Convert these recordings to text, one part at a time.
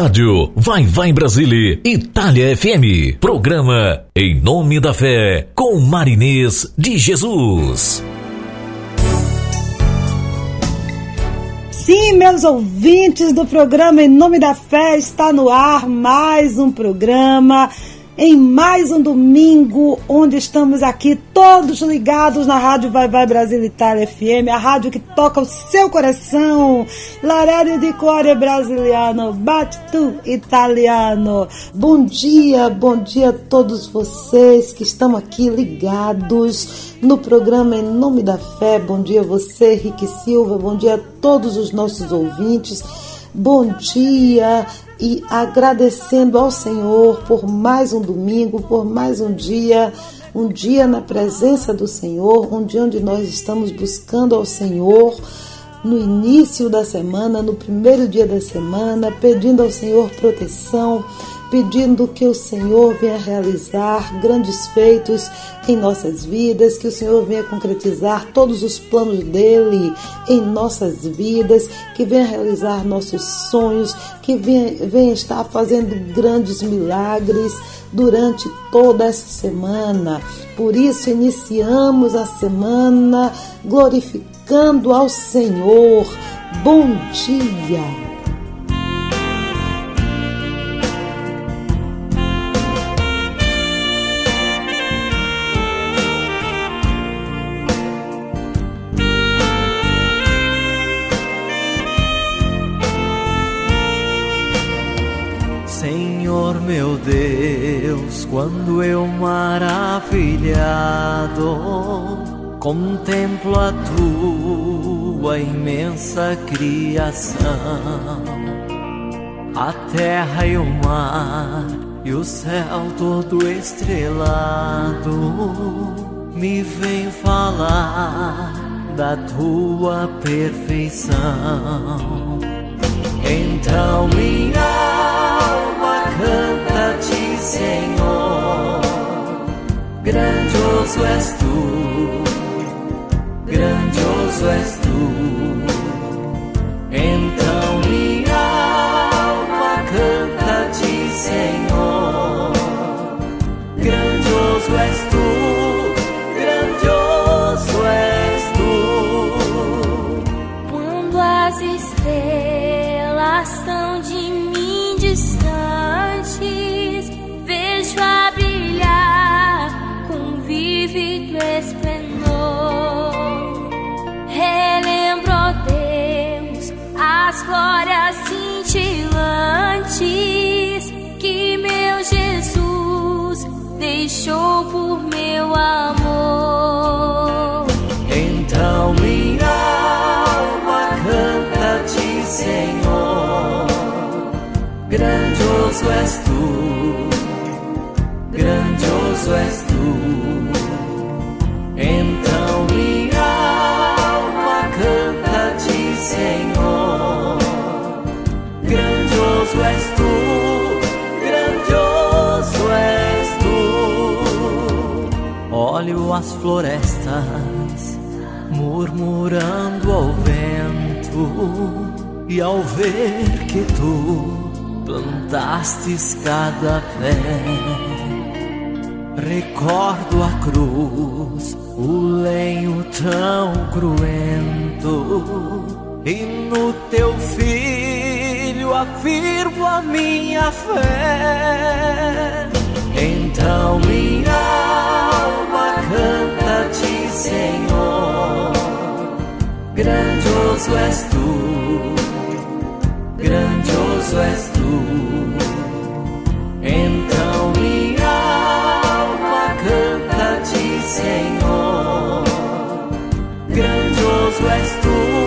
Rádio Vai Vai Brasília Itália FM. Programa Em Nome da Fé com Marinês de Jesus. Sim, meus ouvintes do programa Em Nome da Fé, está no ar mais um programa em mais um domingo, onde estamos aqui todos ligados na Rádio Vai Vai Brasil Itália FM, a rádio que toca o seu coração. Larério de Core Brasiliano, bate italiano. Bom dia, bom dia a todos vocês que estão aqui ligados no programa Em Nome da Fé. Bom dia a você, Rick Silva, bom dia a todos os nossos ouvintes. Bom dia e agradecendo ao Senhor por mais um domingo, por mais um dia, um dia na presença do Senhor, um dia onde nós estamos buscando ao Senhor no início da semana, no primeiro dia da semana, pedindo ao Senhor proteção, pedindo que o Senhor venha realizar grandes feitos em nossas vidas, que o Senhor venha concretizar todos os planos dele em nossas vidas, que venha realizar nossos sonhos, que venha, venha estar fazendo grandes milagres durante toda essa semana. Por isso, iniciamos a semana glorificando ao Senhor. Bom dia! Deus, quando eu maravilhado contemplo a tua imensa criação, a terra e o mar e o céu todo estrelado, me vem falar da tua perfeição. Então minha alma canta-te, Senhor. Grandioso és tu, grandioso és tu. Grandioso és tu, grandioso és tu. Então minha alma canta-te, Senhor. Grandioso és tu, grandioso és tu. Olho as florestas murmurando ao vento, e ao ver que tu plantastes cada pé, recordo a cruz, o lenho tão cruento, e no teu filho afirmo a minha fé. Então minha alma canta-te, Senhor. Grandioso és tu, grandioso és tu. Então minha alma Senhor. Grandioso és tu, grandioso és tu.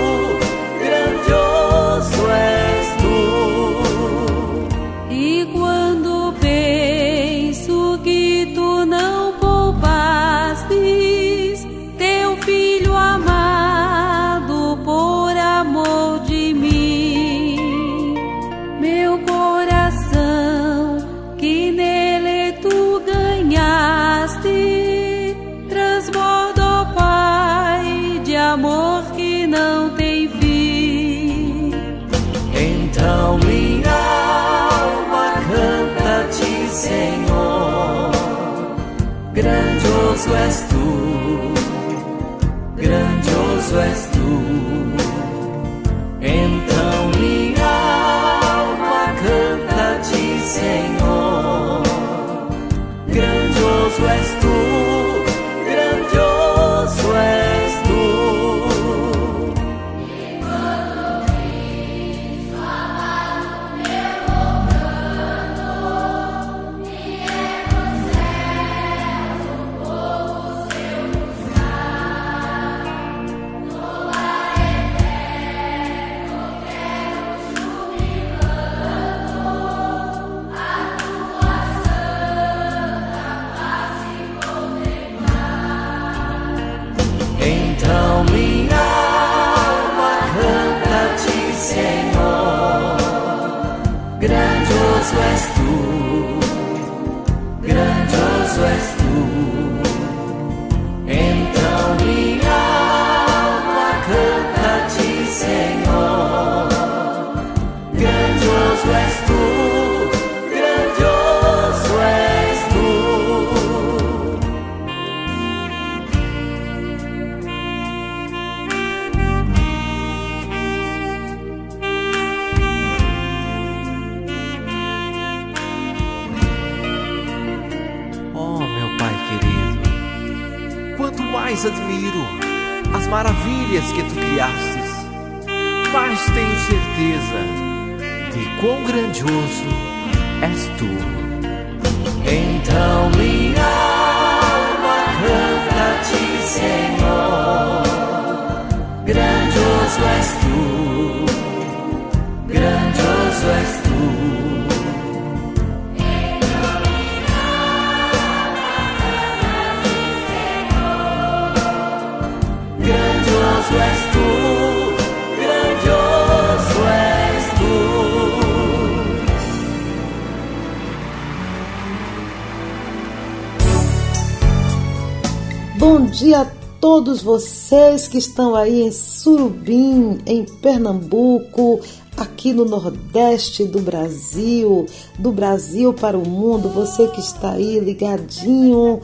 Todos vocês que estão aí em Surubim, em Pernambuco, aqui no Nordeste do Brasil, do Brasil para o mundo. Você que está aí ligadinho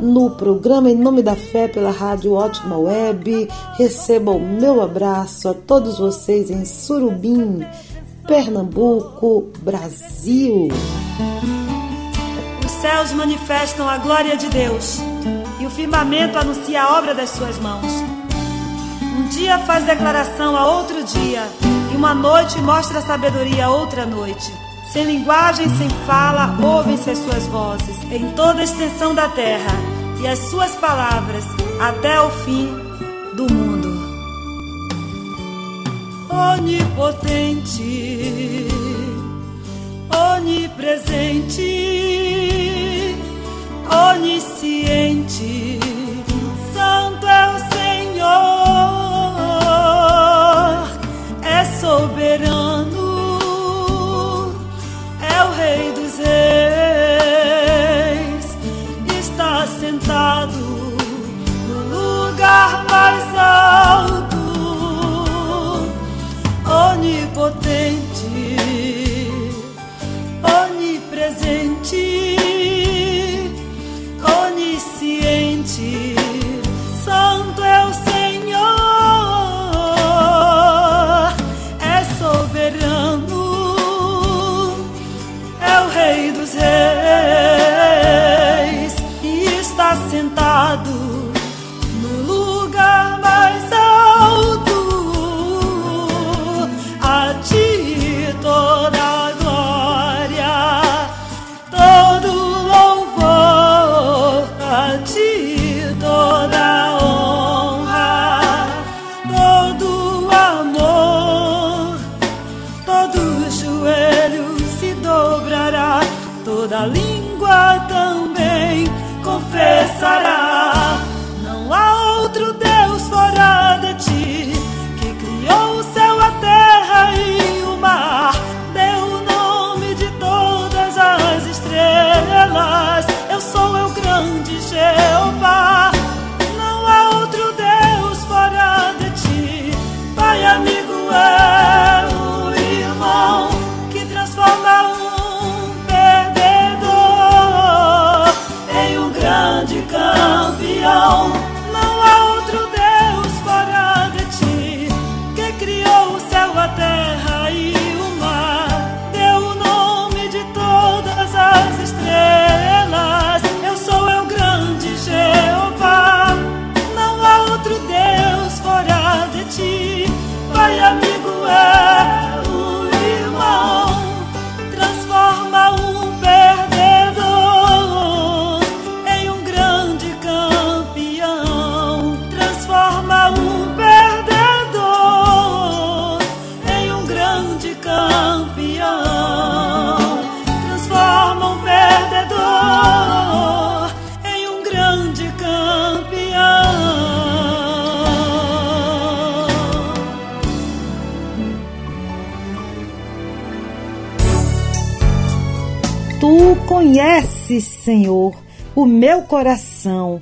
no programa Em Nome da Fé pela Rádio Ótima Web. Receba o meu abraço a todos vocês em Surubim, Pernambuco, Brasil. Os céus manifestam a glória de Deus o firmamento anuncia a obra das suas mãos. Um dia faz declaração a outro dia e uma noite mostra sabedoria a outra noite. Sem linguagem, sem fala, ouvem-se as suas vozes em toda a extensão da terra e as suas palavras até o fim do mundo. Onipotente, onipresente, onisciente, Santo é o Senhor, é soberano, meu coração.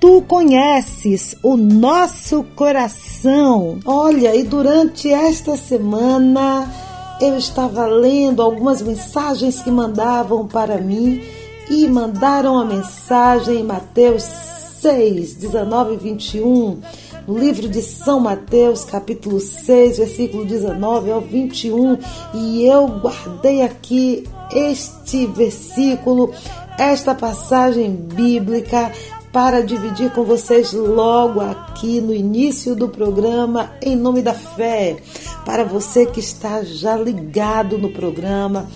Tu conheces o nosso coração. Olha, e durante esta semana eu estava lendo algumas mensagens que mandavam para mim e mandaram a mensagem em Mateus 6, 19 e 21 no livro de São Mateus, capítulo 6, versículo 19 ao 21, e eu guardei aqui este versículo, esta passagem bíblica para dividir com vocês logo aqui no início do programa em nome da fé. Para você que está já ligado no programa,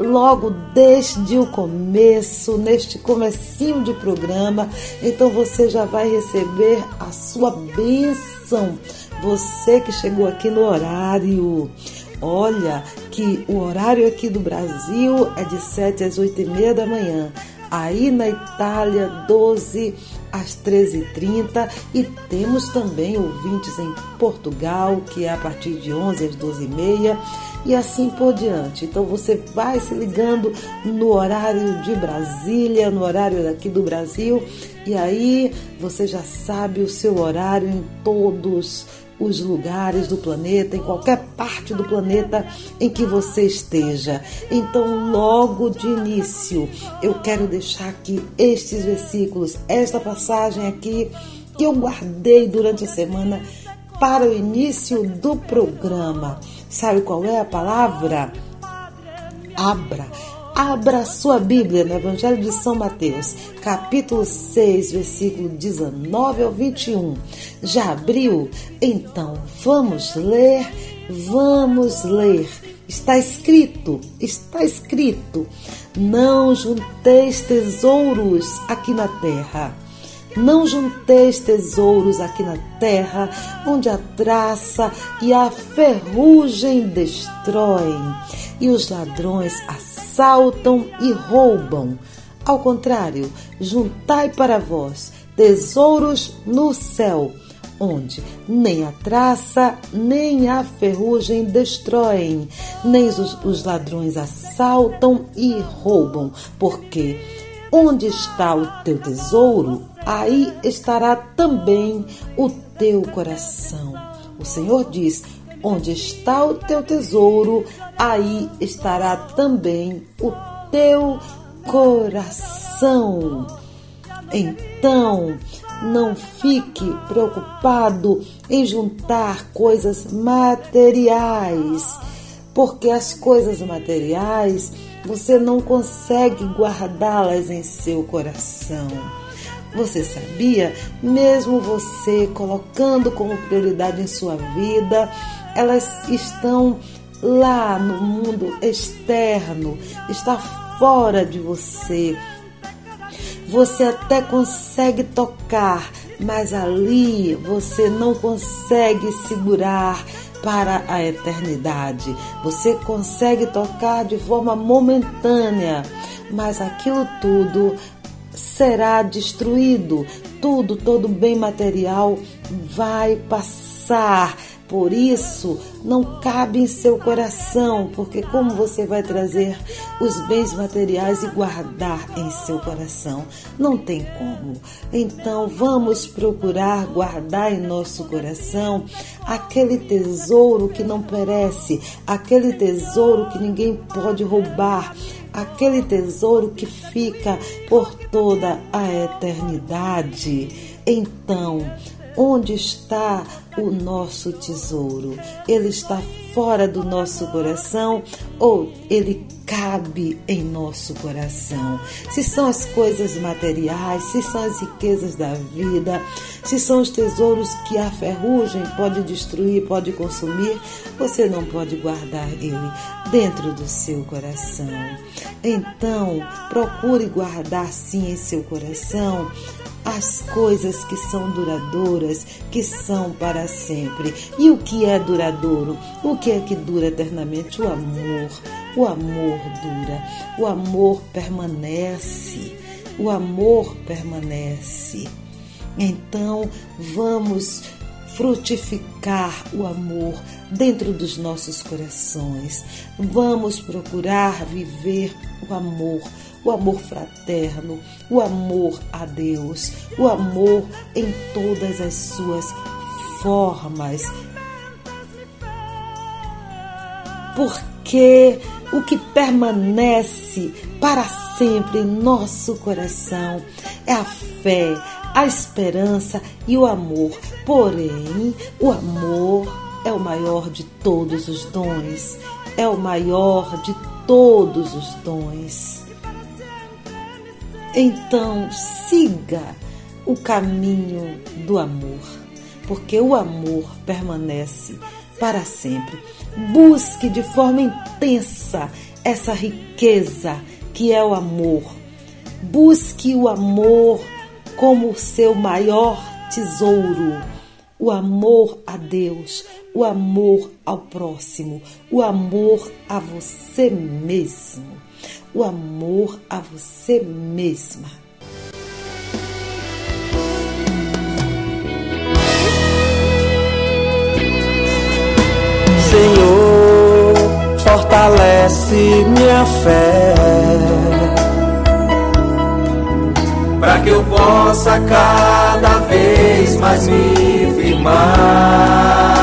logo desde o começo, neste comecinho de programa, então você já vai receber a sua bênção. Você que chegou aqui no horário. Olha que o horário aqui do Brasil é de 7 às 8 e meia da manhã. Aí na Itália, 12 às 13h30 e temos também ouvintes em Portugal, que é a partir de 11 às 12h30 e assim por diante. Então você vai se ligando no horário de Brasília, no horário daqui do Brasil, e aí você já sabe o seu horário em todos os lugares do planeta, em qualquer parte do planeta em que você esteja. Então, logo de início, eu quero deixar aqui estes versículos, esta passagem aqui que eu guardei durante a semana para o início do programa. Sabe qual é a palavra? Abra. Abra sua Bíblia no Evangelho de São Mateus, capítulo 6, versículo 19 ao 21. Já abriu? Então vamos ler, vamos ler. Está escrito, está escrito: Não junteis tesouros aqui na terra não junteis tesouros aqui na terra, onde a traça e a ferrugem destroem, e os ladrões assaltam e roubam. Ao contrário, juntai para vós tesouros no céu, onde nem a traça nem a ferrugem destroem, nem os, os ladrões assaltam e roubam, porque onde está o teu tesouro, aí estará também o teu coração. O Senhor diz: onde está o teu tesouro, aí estará também o teu coração. Então, não fique preocupado em juntar coisas materiais, porque as coisas materiais você não consegue guardá-las em seu coração. Você sabia? Mesmo você colocando como prioridade em sua vida, elas estão lá no mundo externo, está fora de você. Você até consegue tocar, mas ali você não consegue segurar para a eternidade. Você consegue tocar de forma momentânea, mas aquilo tudo será destruído. Tudo, todo bem material vai passar. Por isso, não cabe em seu coração, porque como você vai trazer os bens materiais e guardar em seu coração? Não tem como. Então, vamos procurar guardar em nosso coração aquele tesouro que não perece, aquele tesouro que ninguém pode roubar, aquele tesouro que fica por toda a eternidade. Então, onde está o nosso tesouro? Ele está fora do nosso coração ou ele cabe em nosso coração? Se são as coisas materiais, se são as riquezas da vida, se são os tesouros que a ferrugem pode destruir, pode consumir, você não pode guardar ele dentro do seu coração. Então, procure guardar sim em seu coração as coisas que são duradouras, que são para sempre. E o que é duradouro? O que é que dura eternamente? O amor. O amor dura. O amor permanece. O amor permanece. Então, vamos frutificar o amor dentro dos nossos corações. Vamos procurar viver o amor, o amor fraterno, o amor a Deus, o amor em todas as suas formas. Porque o que permanece para sempre em nosso coração é a fé, a esperança e o amor. Porém, o amor é o maior de todos os dons, é o maior de todos os dons. Então, siga o caminho do amor, porque o amor permanece para sempre. Busque de forma intensa essa riqueza que é o amor. Busque o amor como seu maior tesouro. O amor a Deus, o amor ao próximo, o amor a você mesmo, o amor a você mesma. Senhor, fortalece minha fé para que eu possa cada vez mais me firmar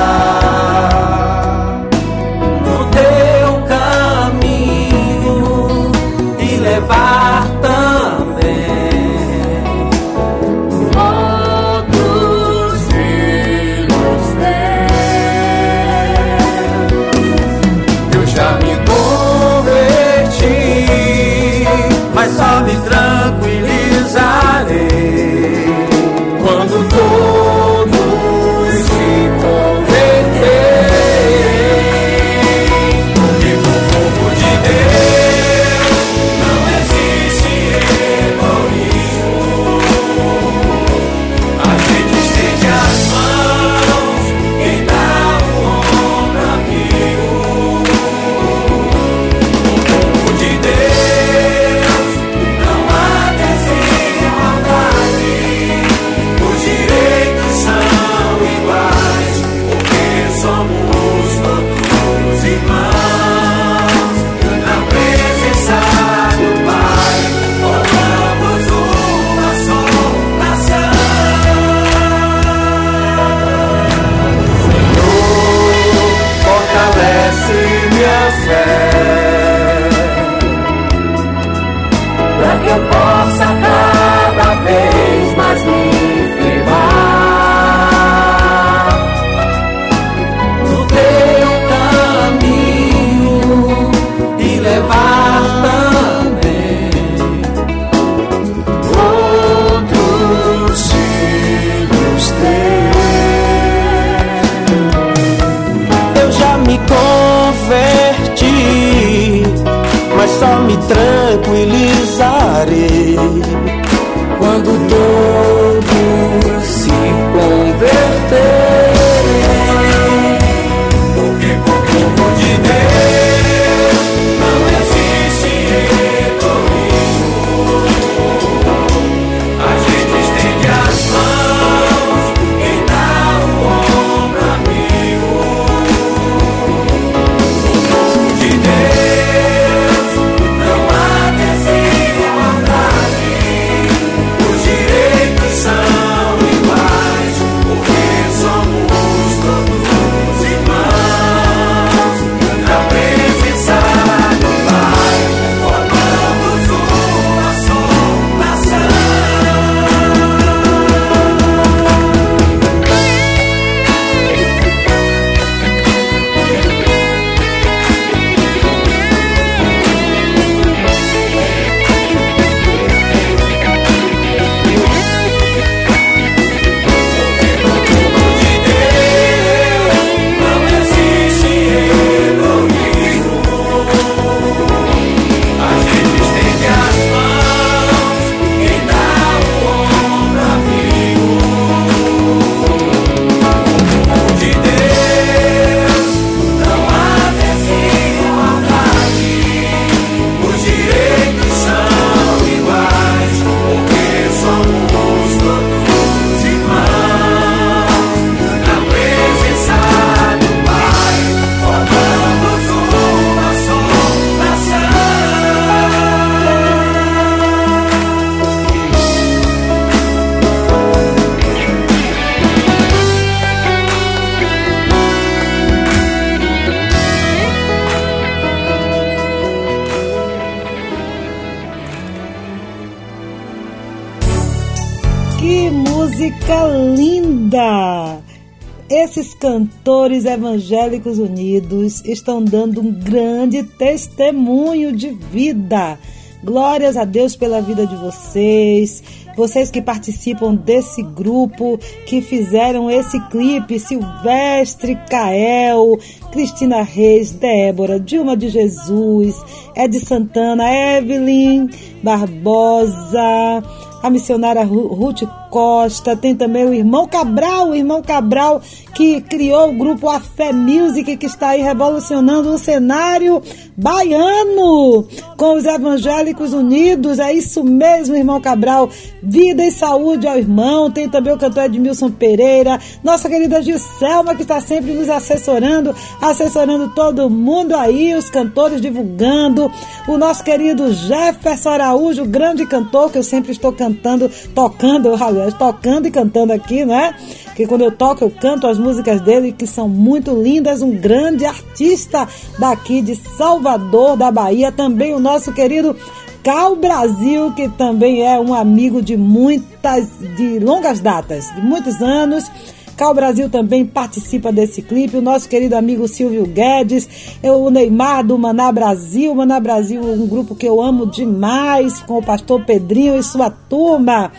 evangélicos unidos estão dando um grande testemunho de vida. Glórias a Deus pela vida de vocês, vocês que participam desse grupo, que fizeram esse clipe, Silvestre, Cael, Cristina Reis, Débora, Dilma de Jesus, Ed Santana, Evelyn Barbosa, a missionária Ruth Costa, tem também o irmão Cabral, o irmão Cabral que criou o grupo A Fé Music, que está aí revolucionando o cenário baiano com os evangélicos unidos. É isso mesmo, irmão Cabral. Vida e saúde ao irmão. Tem também o cantor Edmilson Pereira, nossa querida Giselma, que está sempre nos assessorando, assessorando todo mundo aí, os cantores divulgando. O nosso querido Jefferson Araújo, grande cantor, que eu sempre estou cantando, tocando, aliás, tocando e cantando aqui, né? Que quando eu toco, eu canto as músicas dele, que são muito lindas. Um grande artista daqui de Salvador, da Bahia. Também o nosso querido Cal Brasil, que também é um amigo de muitas, de longas datas, de muitos anos Cal Brasil também participa desse clipe. O nosso querido amigo Silvio Guedes, o Neymar do Maná Brasil. Maná Brasil, um grupo que eu amo demais, com o pastor Pedrinho e sua turma.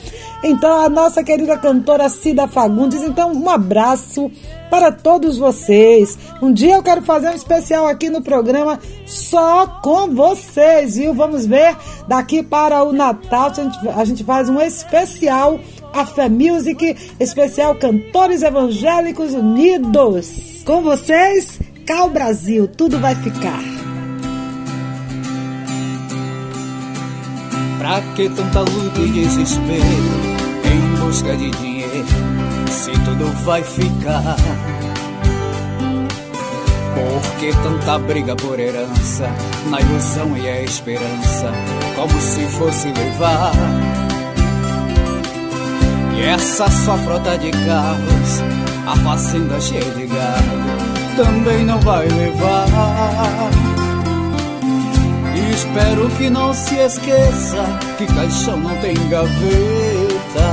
Então, a nossa querida cantora Cida Fagundes. Então, um abraço para todos vocês. Um dia eu quero fazer um especial aqui no programa só com vocês, viu? Vamos ver daqui para o Natal a gente, a gente faz um especial a Fé Music, especial Cantores Evangélicos Unidos. Com vocês, Cal Brasil, tudo vai ficar. Pra que tanta luta e desespero em busca de dinheiro, se tudo vai ficar? Por que tanta briga por herança, na ilusão e a esperança, como se fosse levar? E essa sua frota de carros, a fazenda cheia de gado, também não vai levar. E espero que não se esqueça que caixão não tem gaveta.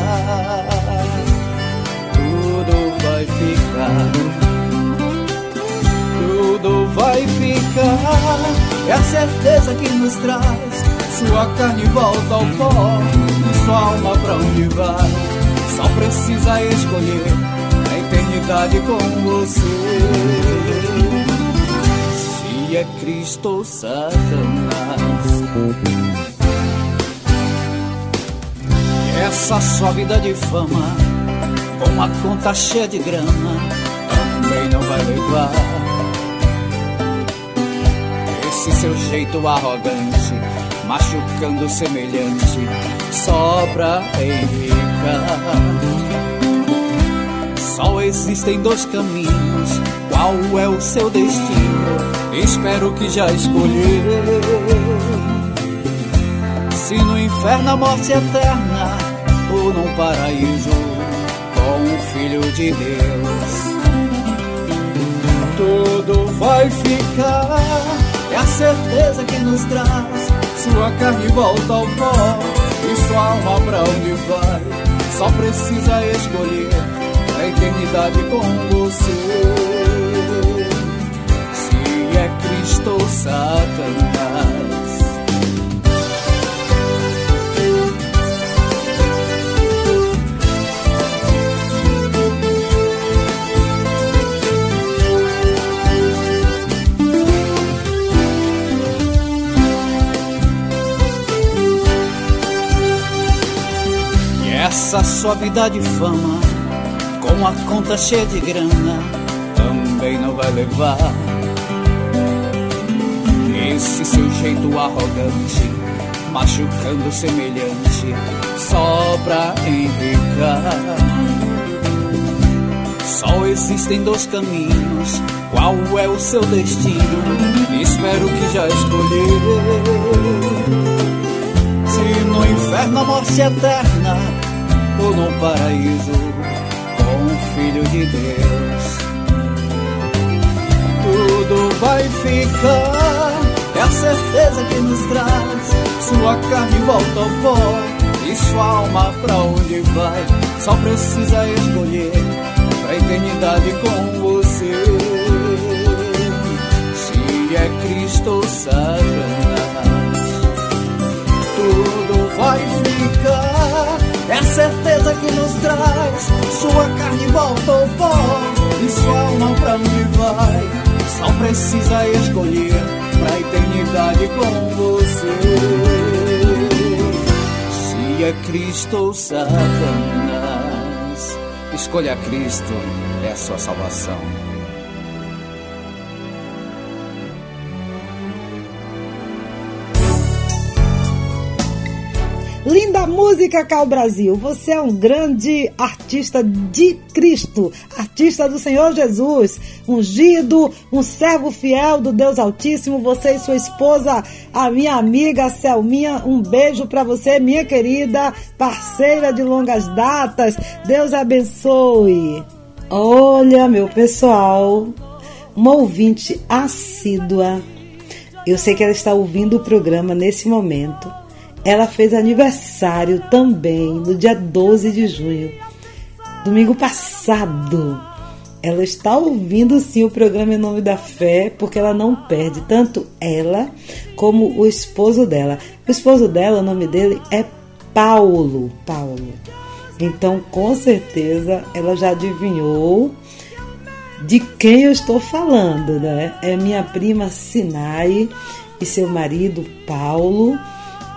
Tudo vai ficar. É a certeza que nos traz. Sua carne volta ao pó, e sua alma pra onde vai só precisa escolher a eternidade com você. Se é Cristo ou Satanás. Essa sua vida de fama, com a conta cheia de grana, também não vai levar. Esse seu jeito arrogante, machucando semelhante, só pra enriquecer. Só existem dois caminhos, qual é o seu destino? Espero que já escolheu. Se no inferno a morte eterna, ou num paraíso o Filho de Deus. Tudo vai ficar, é a certeza que nos traz. Sua carne volta ao pó e sua alma pra onde vai só precisa escolher a eternidade com você. Se é Cristo ou Satanás. Essa sua vida de fama, com a conta cheia de grana, também não vai levar. Esse seu jeito arrogante, machucando semelhante, só pra enricar. Só existem dois caminhos, qual é o seu destino? Espero que já escolheu. Se no inferno a morte eterna ou no paraíso com o Filho de Deus. Tudo vai ficar, é a certeza que nos traz. Sua carne volta ao pó E sua alma pra onde vai? Só precisa escolher pra eternidade com você. Se é Cristo ou Sua carne volta ao pó e sua alma pra onde vai? Só precisa escolher pra eternidade com você. Se é Cristo ou Satanás, escolha Cristo, é a sua salvação. Música, Cal Brasil. Você é um grande artista de Cristo, artista do Senhor Jesus, ungido, um servo fiel do Deus Altíssimo. Você e sua esposa, a minha amiga Selminha, um beijo para você, minha querida parceira de longas datas. Deus abençoe. Olha, meu pessoal, uma ouvinte assídua. Eu sei que ela está ouvindo o programa nesse momento ela fez aniversário também no dia 12 de junho, domingo passado. Ela está ouvindo sim o programa Em Nome da Fé, porque ela não perde tanto ela como o esposo dela. O esposo dela, o nome dele é Paulo. Paulo. Então, com certeza, ela já adivinhou de quem eu estou falando, né? É minha prima Sinai e seu marido Paulo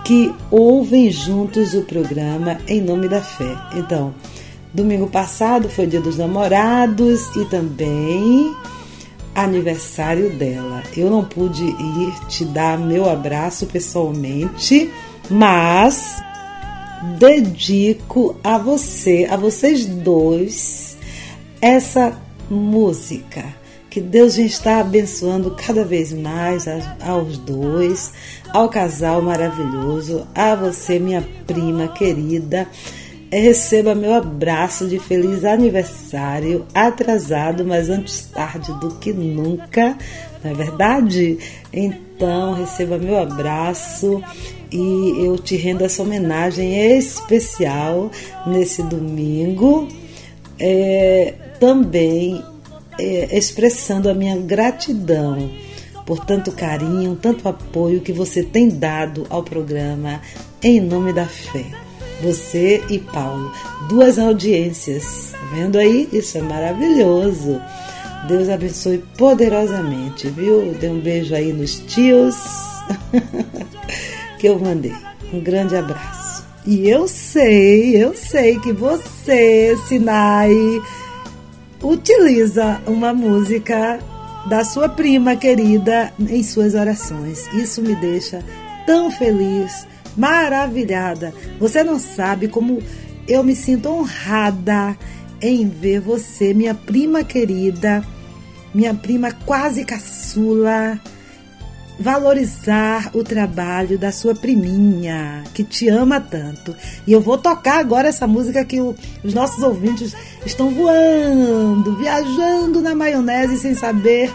que ouvem juntos o programa Em Nome da Fé. Então, domingo passado foi Dia dos Namorados e também aniversário dela. Eu não pude ir te dar meu abraço pessoalmente, mas dedico a você, a vocês dois, essa música que Deus está abençoando cada vez mais aos dois, ao casal maravilhoso, a você, minha prima querida. Receba meu abraço de feliz aniversário, atrasado, mas antes tarde do que nunca, não é verdade? Então, receba meu abraço e eu te rendo essa homenagem especial nesse domingo. É, também é, expressando a minha gratidão por tanto carinho, tanto apoio que você tem dado ao programa Em Nome da Fé. Você e Paulo, duas audiências, tá vendo aí? Isso é maravilhoso. Deus abençoe poderosamente, viu? Dê um beijo aí nos tios que eu mandei. Um grande abraço. E eu sei, eu sei que você, Sinai, utiliza uma música da sua prima querida em suas orações. Isso me deixa tão feliz, maravilhada. Você não sabe como eu me sinto honrada em ver você, minha prima querida, minha prima quase caçula, valorizar o trabalho da sua priminha, que te ama tanto. E eu vou tocar agora essa música que o, os nossos ouvintes estão voando, viajando na maionese sem saber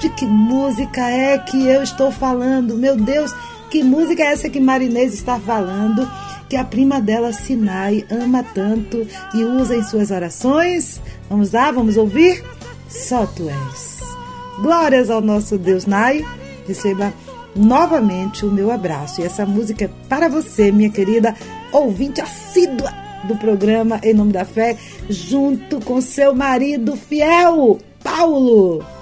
de que música é que eu estou falando. Meu Deus, que música é essa que Marinês está falando? Que a prima dela, Sinai, ama tanto e usa em suas orações? Vamos lá, vamos ouvir? Só tu és. Glórias ao nosso Deus, Nai receba novamente o meu abraço. E essa música é para você, minha querida ouvinte assídua do programa Em Nome da Fé, junto com seu marido fiel, Paulo.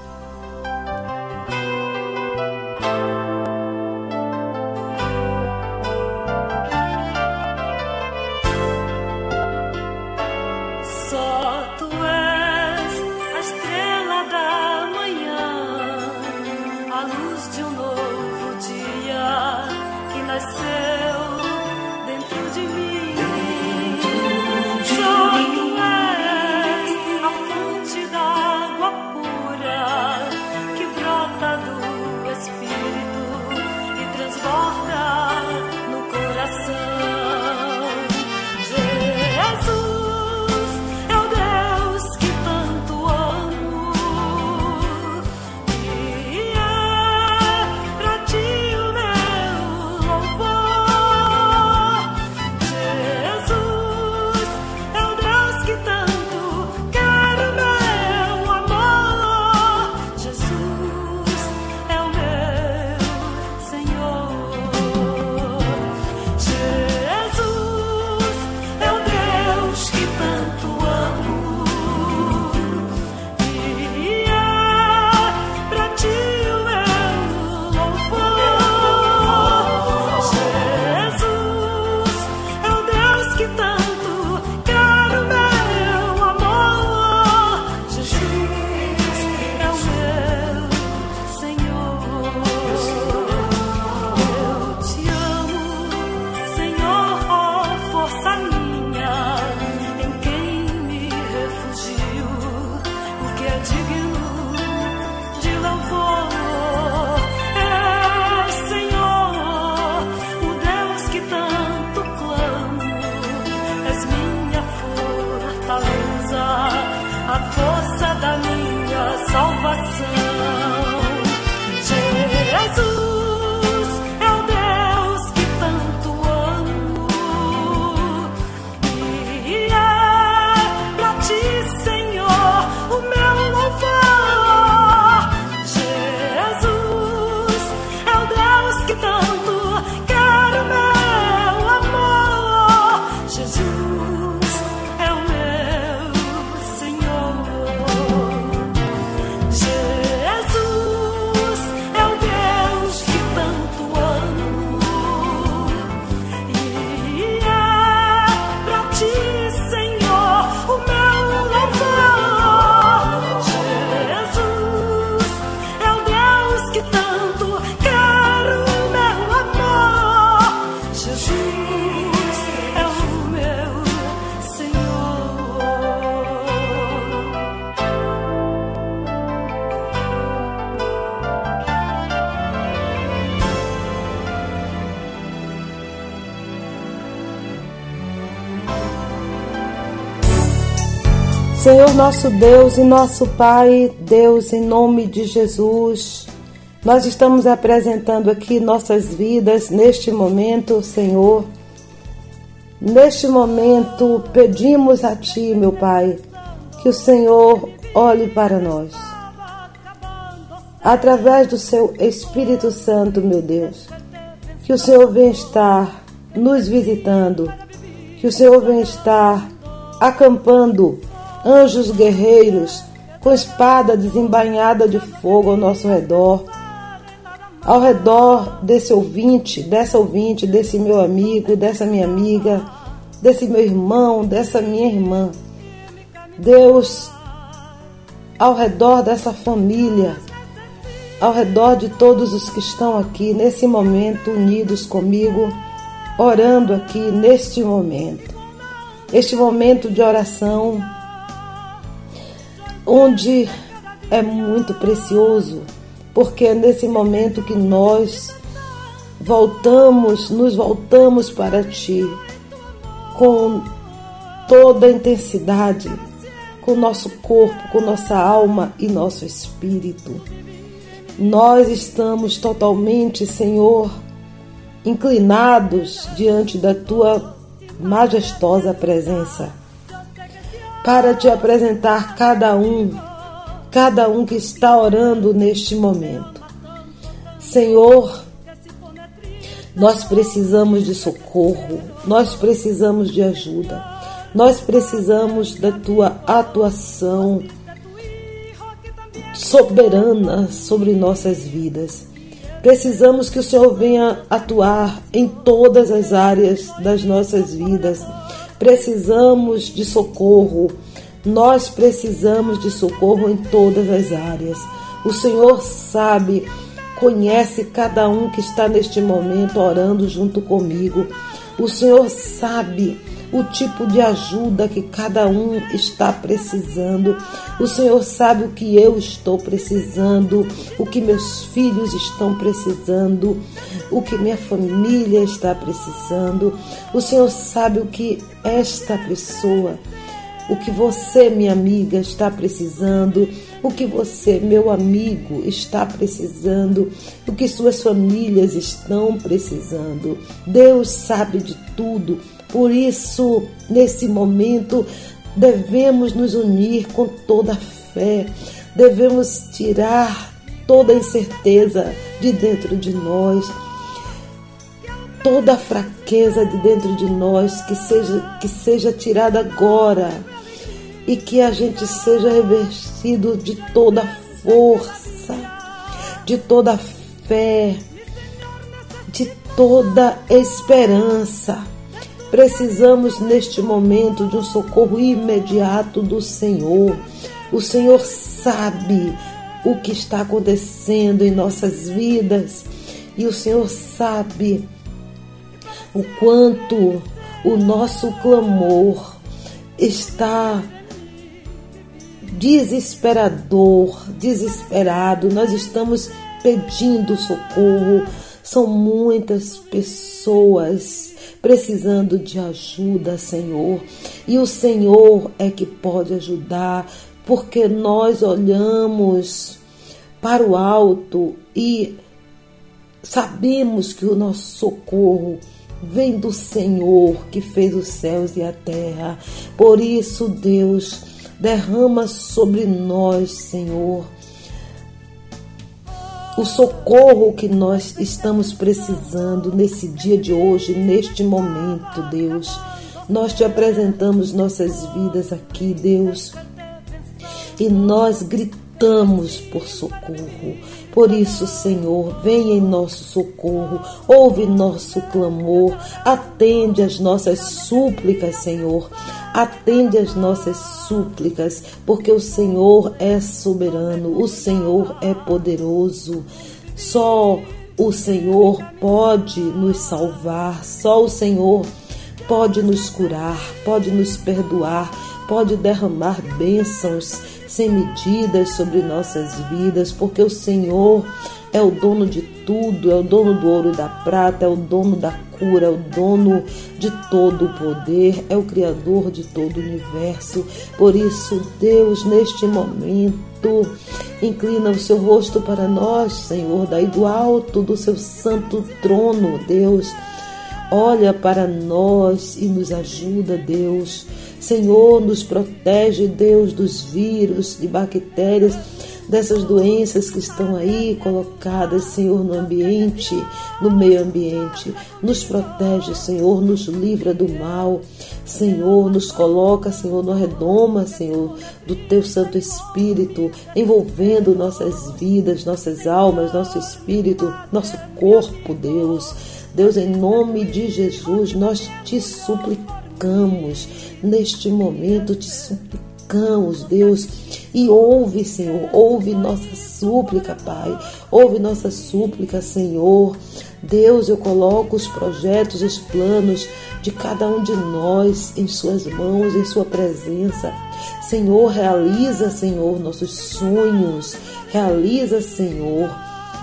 Nosso Deus e nosso Pai, Deus, em nome de Jesus, nós estamos apresentando aqui nossas vidas neste momento, Senhor. Neste momento, pedimos a Ti, meu Pai, que o Senhor olhe para nós. Através do Seu Espírito Santo, meu Deus, que o Senhor venha estar nos visitando, que o Senhor venha estar acampando anjos guerreiros com espada desembainhada de fogo ao nosso redor, ao redor desse ouvinte, dessa ouvinte, desse meu amigo, dessa minha amiga, desse meu irmão, dessa minha irmã. Deus, ao redor dessa família, ao redor de todos os que estão aqui nesse momento unidos comigo, orando aqui neste momento. Este momento de oração onde é muito precioso, porque é nesse momento que nós voltamos, nos voltamos para Ti com toda a intensidade, com nosso corpo, com nossa alma e nosso espírito. Nós estamos totalmente, Senhor, inclinados diante da Tua majestosa presença para te apresentar cada um, cada um que está orando neste momento. Senhor, nós precisamos de socorro, nós precisamos de ajuda, nós precisamos da tua atuação soberana sobre nossas vidas. Precisamos que o Senhor venha atuar em todas as áreas das nossas vidas precisamos de socorro. Nós precisamos de socorro em todas as áreas. O Senhor sabe, conhece cada um que está neste momento orando junto comigo. O Senhor sabe o tipo de ajuda que cada um está precisando. O Senhor sabe o que eu estou precisando, o que meus filhos estão precisando, o que minha família está precisando. O Senhor sabe o que esta pessoa, o que você, minha amiga, está precisando, o que você, meu amigo, está precisando, o que suas famílias estão precisando. Deus sabe de tudo. Por isso, nesse momento, devemos nos unir com toda a fé, devemos tirar toda a incerteza de dentro de nós, toda a fraqueza de dentro de nós que seja que seja tirada agora e que a gente seja revestido de toda a força, de toda a fé, de toda a esperança Precisamos neste momento de um socorro imediato do Senhor. O Senhor sabe o que está acontecendo em nossas vidas e o Senhor sabe o quanto o nosso clamor está desesperador, desesperado. Nós estamos pedindo socorro. São muitas pessoas precisando de ajuda, Senhor. E o Senhor é que pode ajudar, porque nós olhamos para o alto e sabemos que o nosso socorro vem do Senhor que fez os céus e a terra. Por isso, Deus, derrama sobre nós, Senhor, o socorro que nós estamos precisando nesse dia de hoje, neste momento, Deus. Nós te apresentamos nossas vidas aqui, Deus, e nós gritamos por socorro. Por isso, Senhor, vem em nosso socorro, ouve nosso clamor, atende as nossas súplicas, Senhor. Atende as nossas súplicas, porque o Senhor é soberano, o Senhor é poderoso. Só o Senhor pode nos salvar, só o Senhor pode nos curar, pode nos perdoar, pode derramar bênçãos sem medidas sobre nossas vidas, porque o Senhor é o dono de tudo, é o dono do ouro e da prata, é o dono da cura, é o dono de todo o poder, é o Criador de todo o universo. Por isso, Deus, neste momento, inclina o seu rosto para nós, Senhor, daí do alto do seu santo trono, Deus. Olha para nós e nos ajuda, Deus. Senhor, nos protege, Deus, dos vírus, de bactérias dessas doenças que estão aí colocadas, Senhor, no ambiente, no meio ambiente. Nos protege, Senhor, nos livra do mal. Senhor, nos coloca, Senhor, no redoma, Senhor, do teu Santo Espírito, envolvendo nossas vidas, nossas almas, nosso espírito, nosso corpo, Deus. Deus, em nome de Jesus, nós te suplicamos, neste momento te suplicamos, Deus e ouve, Senhor, ouve nossa súplica, Pai. Ouve nossa súplica, Senhor. Deus, eu coloco os projetos, os planos de cada um de nós em Suas mãos, em Sua presença. Senhor, realiza, Senhor, nossos sonhos. Realiza, Senhor.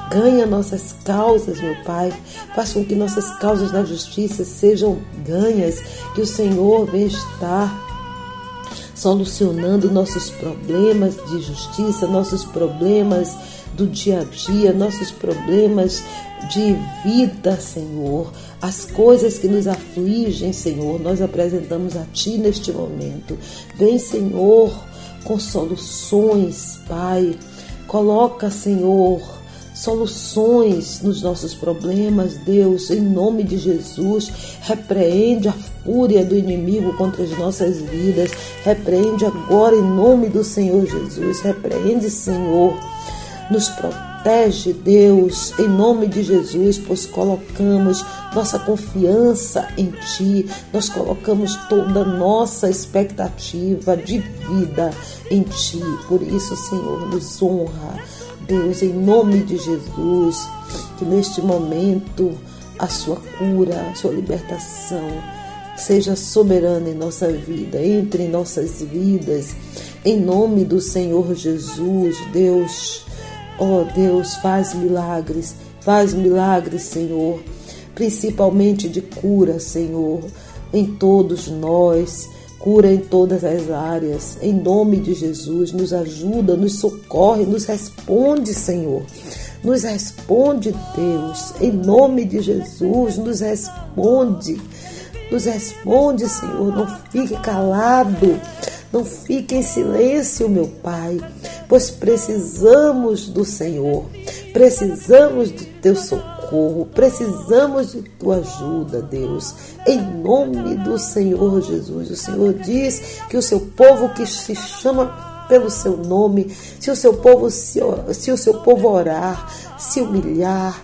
Ganha nossas causas, meu Pai. Faça com que nossas causas na justiça sejam ganhas. Que o Senhor venha estar solucionando nossos problemas de justiça, nossos problemas do dia a dia, nossos problemas de vida, Senhor. As coisas que nos afligem, Senhor, nós apresentamos a Ti neste momento. Vem, Senhor, com soluções, Pai. Coloca, Senhor, soluções nos nossos problemas, Deus, em nome de Jesus. Repreende a fúria do inimigo contra as nossas vidas. Repreende agora em nome do Senhor Jesus. Repreende, Senhor. Nos protege, Deus, em nome de Jesus, pois colocamos nossa confiança em Ti, nós colocamos toda nossa expectativa de vida em Ti. Por isso, Senhor, nos honra Deus, em nome de Jesus, que neste momento a sua cura, a sua libertação seja soberana em nossa vida, entre em nossas vidas, em nome do Senhor Jesus, Deus, ó oh Deus, faz milagres, faz milagres, Senhor, principalmente de cura, Senhor, em todos nós cura em todas as áreas. Em nome de Jesus, nos ajuda, nos socorre, nos responde, Senhor. Nos responde, Deus. Em nome de Jesus, nos responde. Nos responde, Senhor. Não fique calado. Não fique em silêncio, meu Pai, pois precisamos do Senhor. Precisamos do teu socorro precisamos de tua ajuda, Deus, em nome do Senhor Jesus. O Senhor diz que o seu povo que se chama pelo seu nome, se o seu povo se, se o seu povo orar, se humilhar,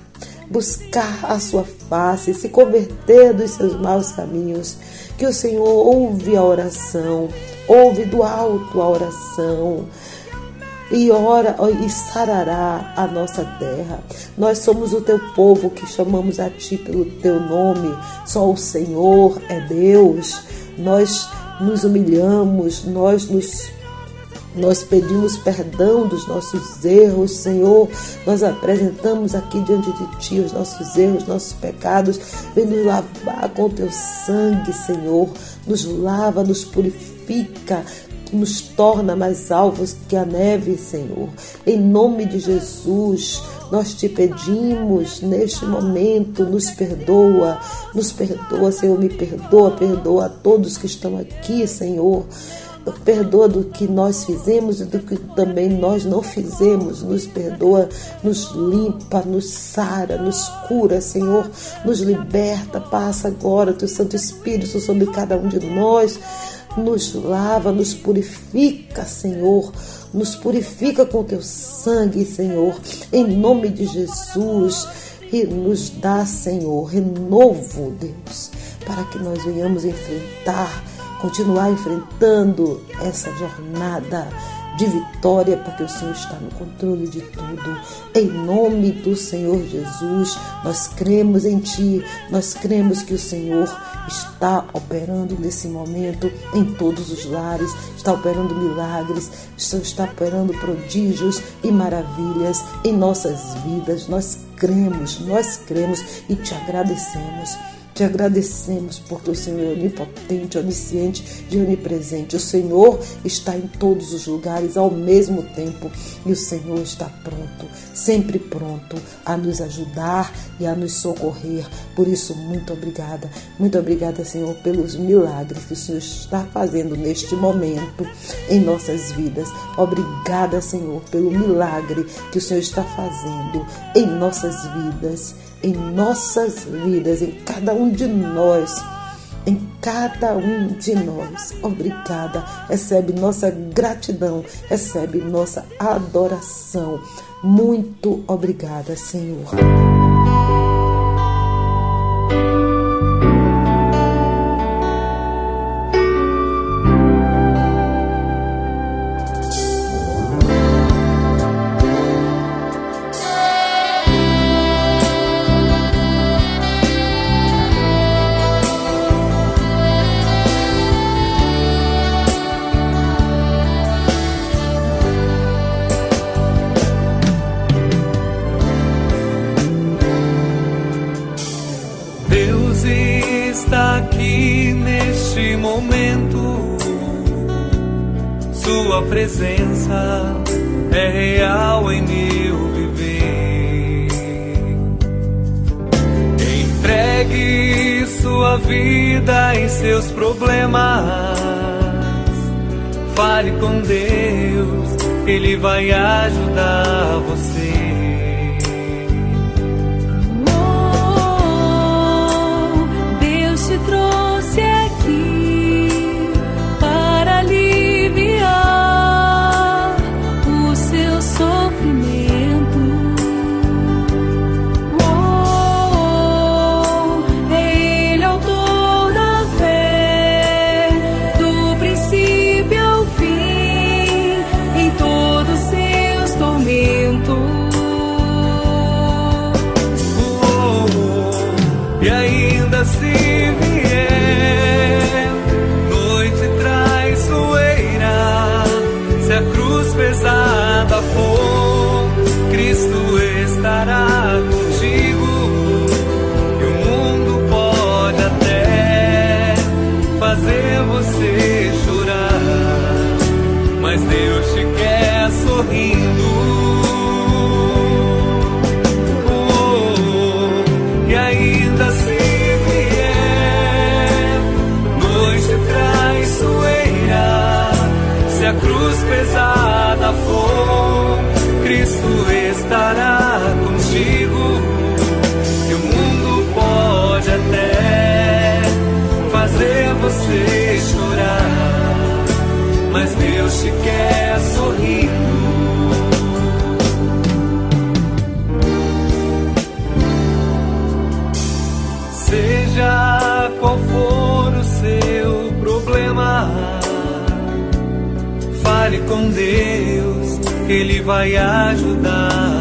buscar a sua face, se converter dos seus maus caminhos, que o Senhor ouve a oração, ouve do alto a oração e ora e sarará a nossa terra. Nós somos o teu povo que chamamos a ti pelo teu nome. Só o Senhor é Deus. Nós nos humilhamos, nós nos nós pedimos perdão dos nossos erros, Senhor. Nós apresentamos aqui diante de Ti os nossos erros, nossos pecados. Vem nos lavar com Teu sangue, Senhor. Nos lava, nos purifica nos torna mais alvos que a neve, Senhor. Em nome de Jesus, nós te pedimos neste momento, nos perdoa, nos perdoa, Senhor, me perdoa, perdoa a todos que estão aqui, Senhor. Perdoa do que nós fizemos e do que também nós não fizemos. Nos perdoa, nos limpa, nos sara, nos cura, Senhor. Nos liberta. Passa agora teu Santo Espírito sobre cada um de nós nos lava, nos purifica, Senhor. Nos purifica com teu sangue, Senhor, em nome de Jesus. E nos dá, Senhor, renovo, Deus, para que nós venhamos enfrentar, continuar enfrentando essa jornada de vitória, porque o Senhor está no controle de tudo. Em nome do Senhor Jesus, nós cremos em Ti, nós cremos que o Senhor está operando nesse momento em todos os lares, está operando milagres, está operando prodígios e maravilhas em nossas vidas. Nós cremos, nós cremos e te agradecemos. Te agradecemos porque o Senhor é onipotente, onisciente e onipresente. O Senhor está em todos os lugares ao mesmo tempo e o Senhor está pronto, sempre pronto a nos ajudar e a nos socorrer. Por isso, muito obrigada. Muito obrigada, Senhor, pelos milagres que o Senhor está fazendo neste momento em nossas vidas. Obrigada, Senhor, pelo milagre que o Senhor está fazendo em nossas vidas em nossas vidas, em cada um de nós, em cada um de nós. Obrigada. Recebe nossa gratidão, recebe nossa adoração. Muito obrigada, Senhor. Presença é real em meu viver. Entregue sua vida e seus problemas. Fale com Deus, Ele vai ajudar você. Quer sorrindo. Seja qual for o seu problema, fale com Deus, Ele vai ajudar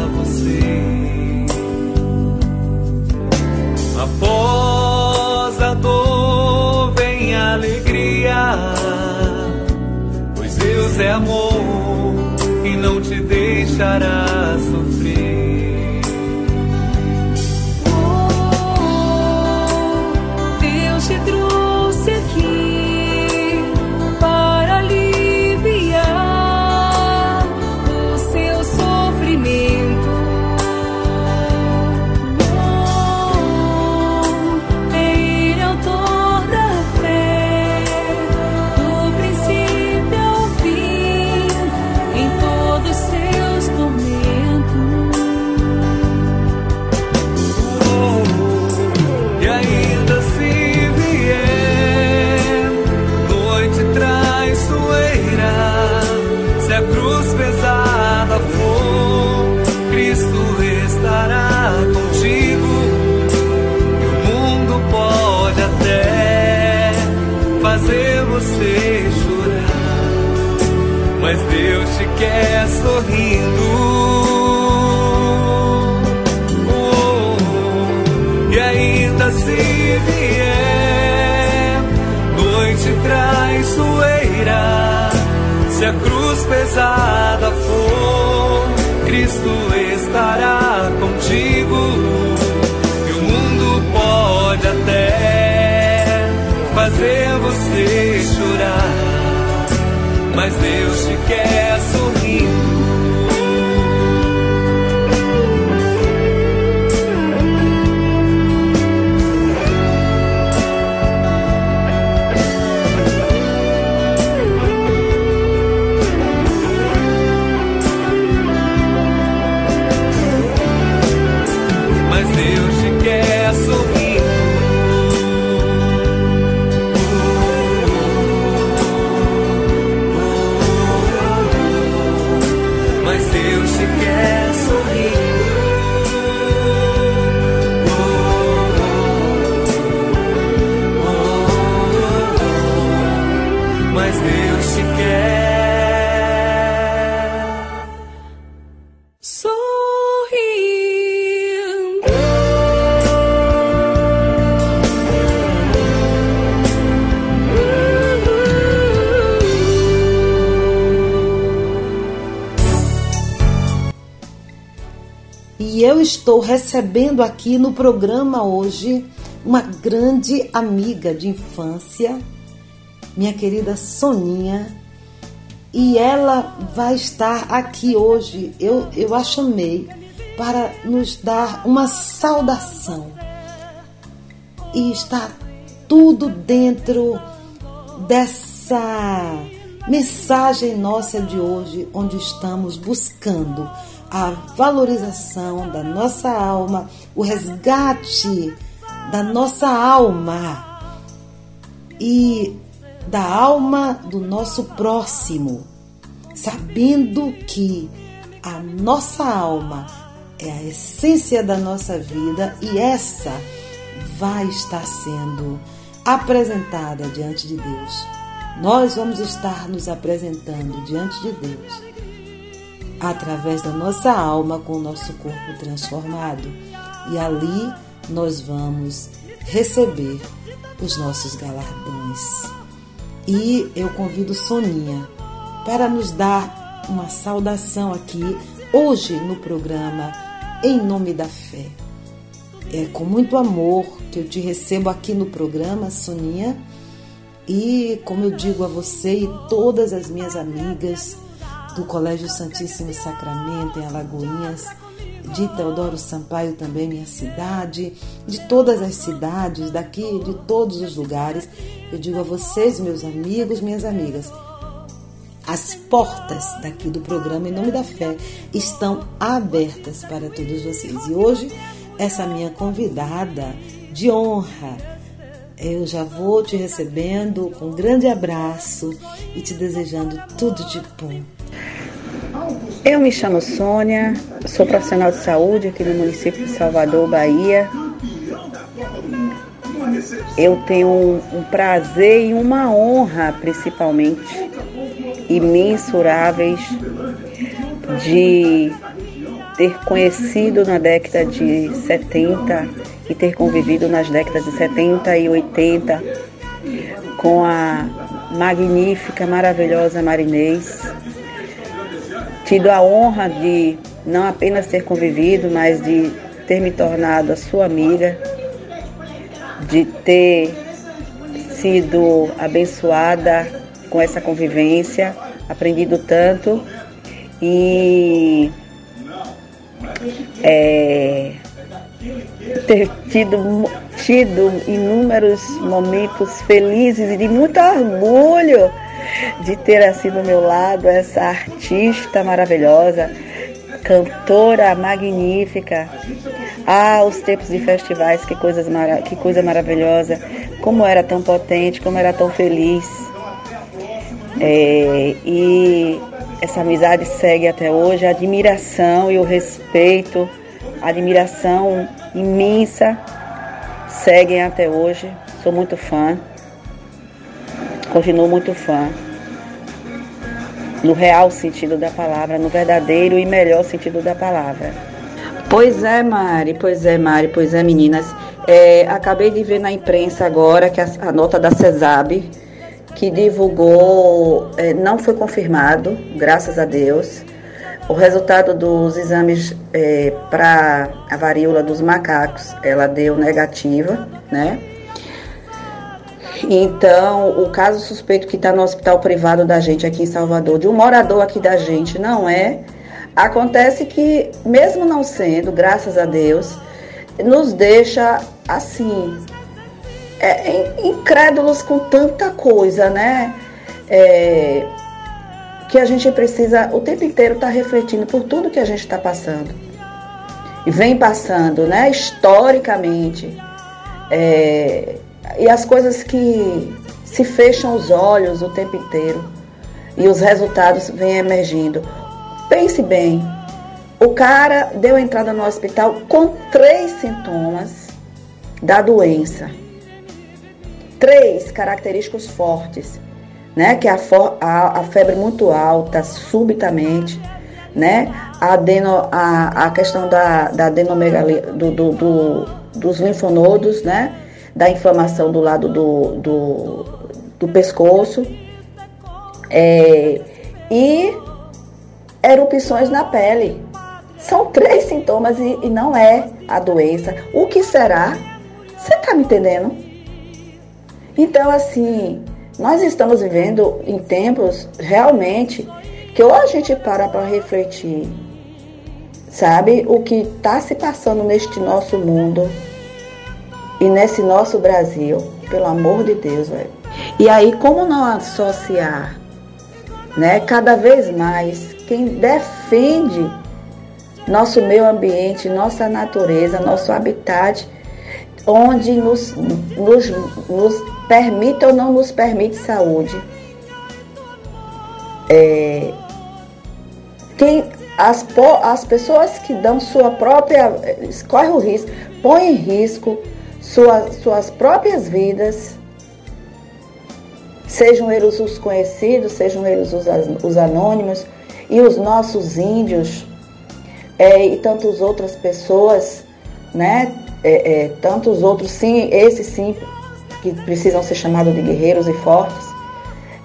é amor e não te deixará recebendo aqui no programa hoje uma grande amiga de infância, minha querida Soninha, e ela vai estar aqui hoje. Eu, eu a chamei para nos dar uma saudação. E está tudo dentro dessa mensagem nossa de hoje, onde estamos buscando a valorização da nossa alma, o resgate da nossa alma e da alma do nosso próximo, sabendo que a nossa alma é a essência da nossa vida e essa vai estar sendo apresentada diante de Deus. Nós vamos estar nos apresentando diante de Deus através da nossa alma com o nosso corpo transformado. E ali nós vamos receber os nossos galardões. E eu convido Soninha para nos dar uma saudação aqui hoje no programa Em Nome da Fé. É com muito amor que eu te recebo aqui no programa, Soninha. E como eu digo a você e todas as minhas amigas do Colégio Santíssimo Sacramento em Alagoinhas, de Teodoro Sampaio também minha cidade, de todas as cidades daqui, de todos os lugares. Eu digo a vocês, meus amigos, minhas amigas, as portas daqui do programa Em Nome da Fé estão abertas para todos vocês. E hoje, essa minha convidada de honra, eu já vou te recebendo com um grande abraço e te desejando tudo de bom. Eu me chamo Sônia, sou profissional de saúde aqui no município de Salvador, Bahia. Eu tenho um, um prazer e uma honra, principalmente, imensuráveis, de ter conhecido na década de 70 e ter convivido nas décadas de 70 e 80 com a magnífica, maravilhosa Marinês. Tido a honra de não apenas ter convivido, mas de ter me tornado a sua amiga, de ter sido abençoada com essa convivência, aprendido tanto. E é, ter tido, tido inúmeros momentos felizes e de muito orgulho de ter assim do meu lado essa artista maravilhosa, cantora magnífica. Ah, os tempos de festivais, que, coisas que coisa maravilhosa, como era tão potente, como era tão feliz. É, e essa amizade segue até hoje, a admiração e o respeito, a admiração imensa seguem até hoje. Sou muito fã, continuo muito fã. no real sentido da palavra, no verdadeiro e melhor sentido da palavra. Pois é, Mari, pois é, Mari, pois é, meninas. É, acabei de ver na imprensa agora que a, a nota da CESAB, que divulgou, é, não foi confirmado, graças a Deus, o resultado dos exames é, para a varíola dos macacos, ela deu negativa, né? Então, o caso suspeito que está no hospital privado da gente aqui em Salvador, de um morador aqui da gente, não é. Acontece que, mesmo não sendo, graças a Deus, nos deixa assim, é, incrédulos com tanta coisa, né? É, que a gente precisa o tempo inteiro estar tá refletindo por tudo que a gente está passando. E vem passando, né? Historicamente. É, e as coisas que se fecham os olhos o tempo inteiro e os resultados vêm emergindo. Pense bem, o cara deu entrada no hospital com três sintomas da doença. Três característicos fortes, né? Que é a, a, a febre muito alta, subitamente, né? A, adeno, a, a questão da, da adenomegalia, do, do, do, dos linfonodos, né? Da inflamação do lado do, do, do pescoço é, e erupções na pele. São três sintomas e, e não é a doença. O que será? Você está me entendendo? Então, assim, nós estamos vivendo em tempos realmente que ou a gente para para refletir, sabe, o que está se passando neste nosso mundo e nesse nosso Brasil, pelo amor de Deus, velho. E aí, como não associar, né, cada vez mais quem defende nosso meio ambiente, nossa natureza, nosso habitat, onde nos, nos, nos permite ou não nos permite saúde. É, quem, as, as pessoas que dão sua própria. escorre o risco, põe em risco sua, suas próprias vidas, sejam eles os conhecidos, sejam eles os, os anônimos, e os nossos índios, é, e tantas outras pessoas, né? É, é, tantos outros, sim, esses sim, que precisam ser chamados de guerreiros e fortes,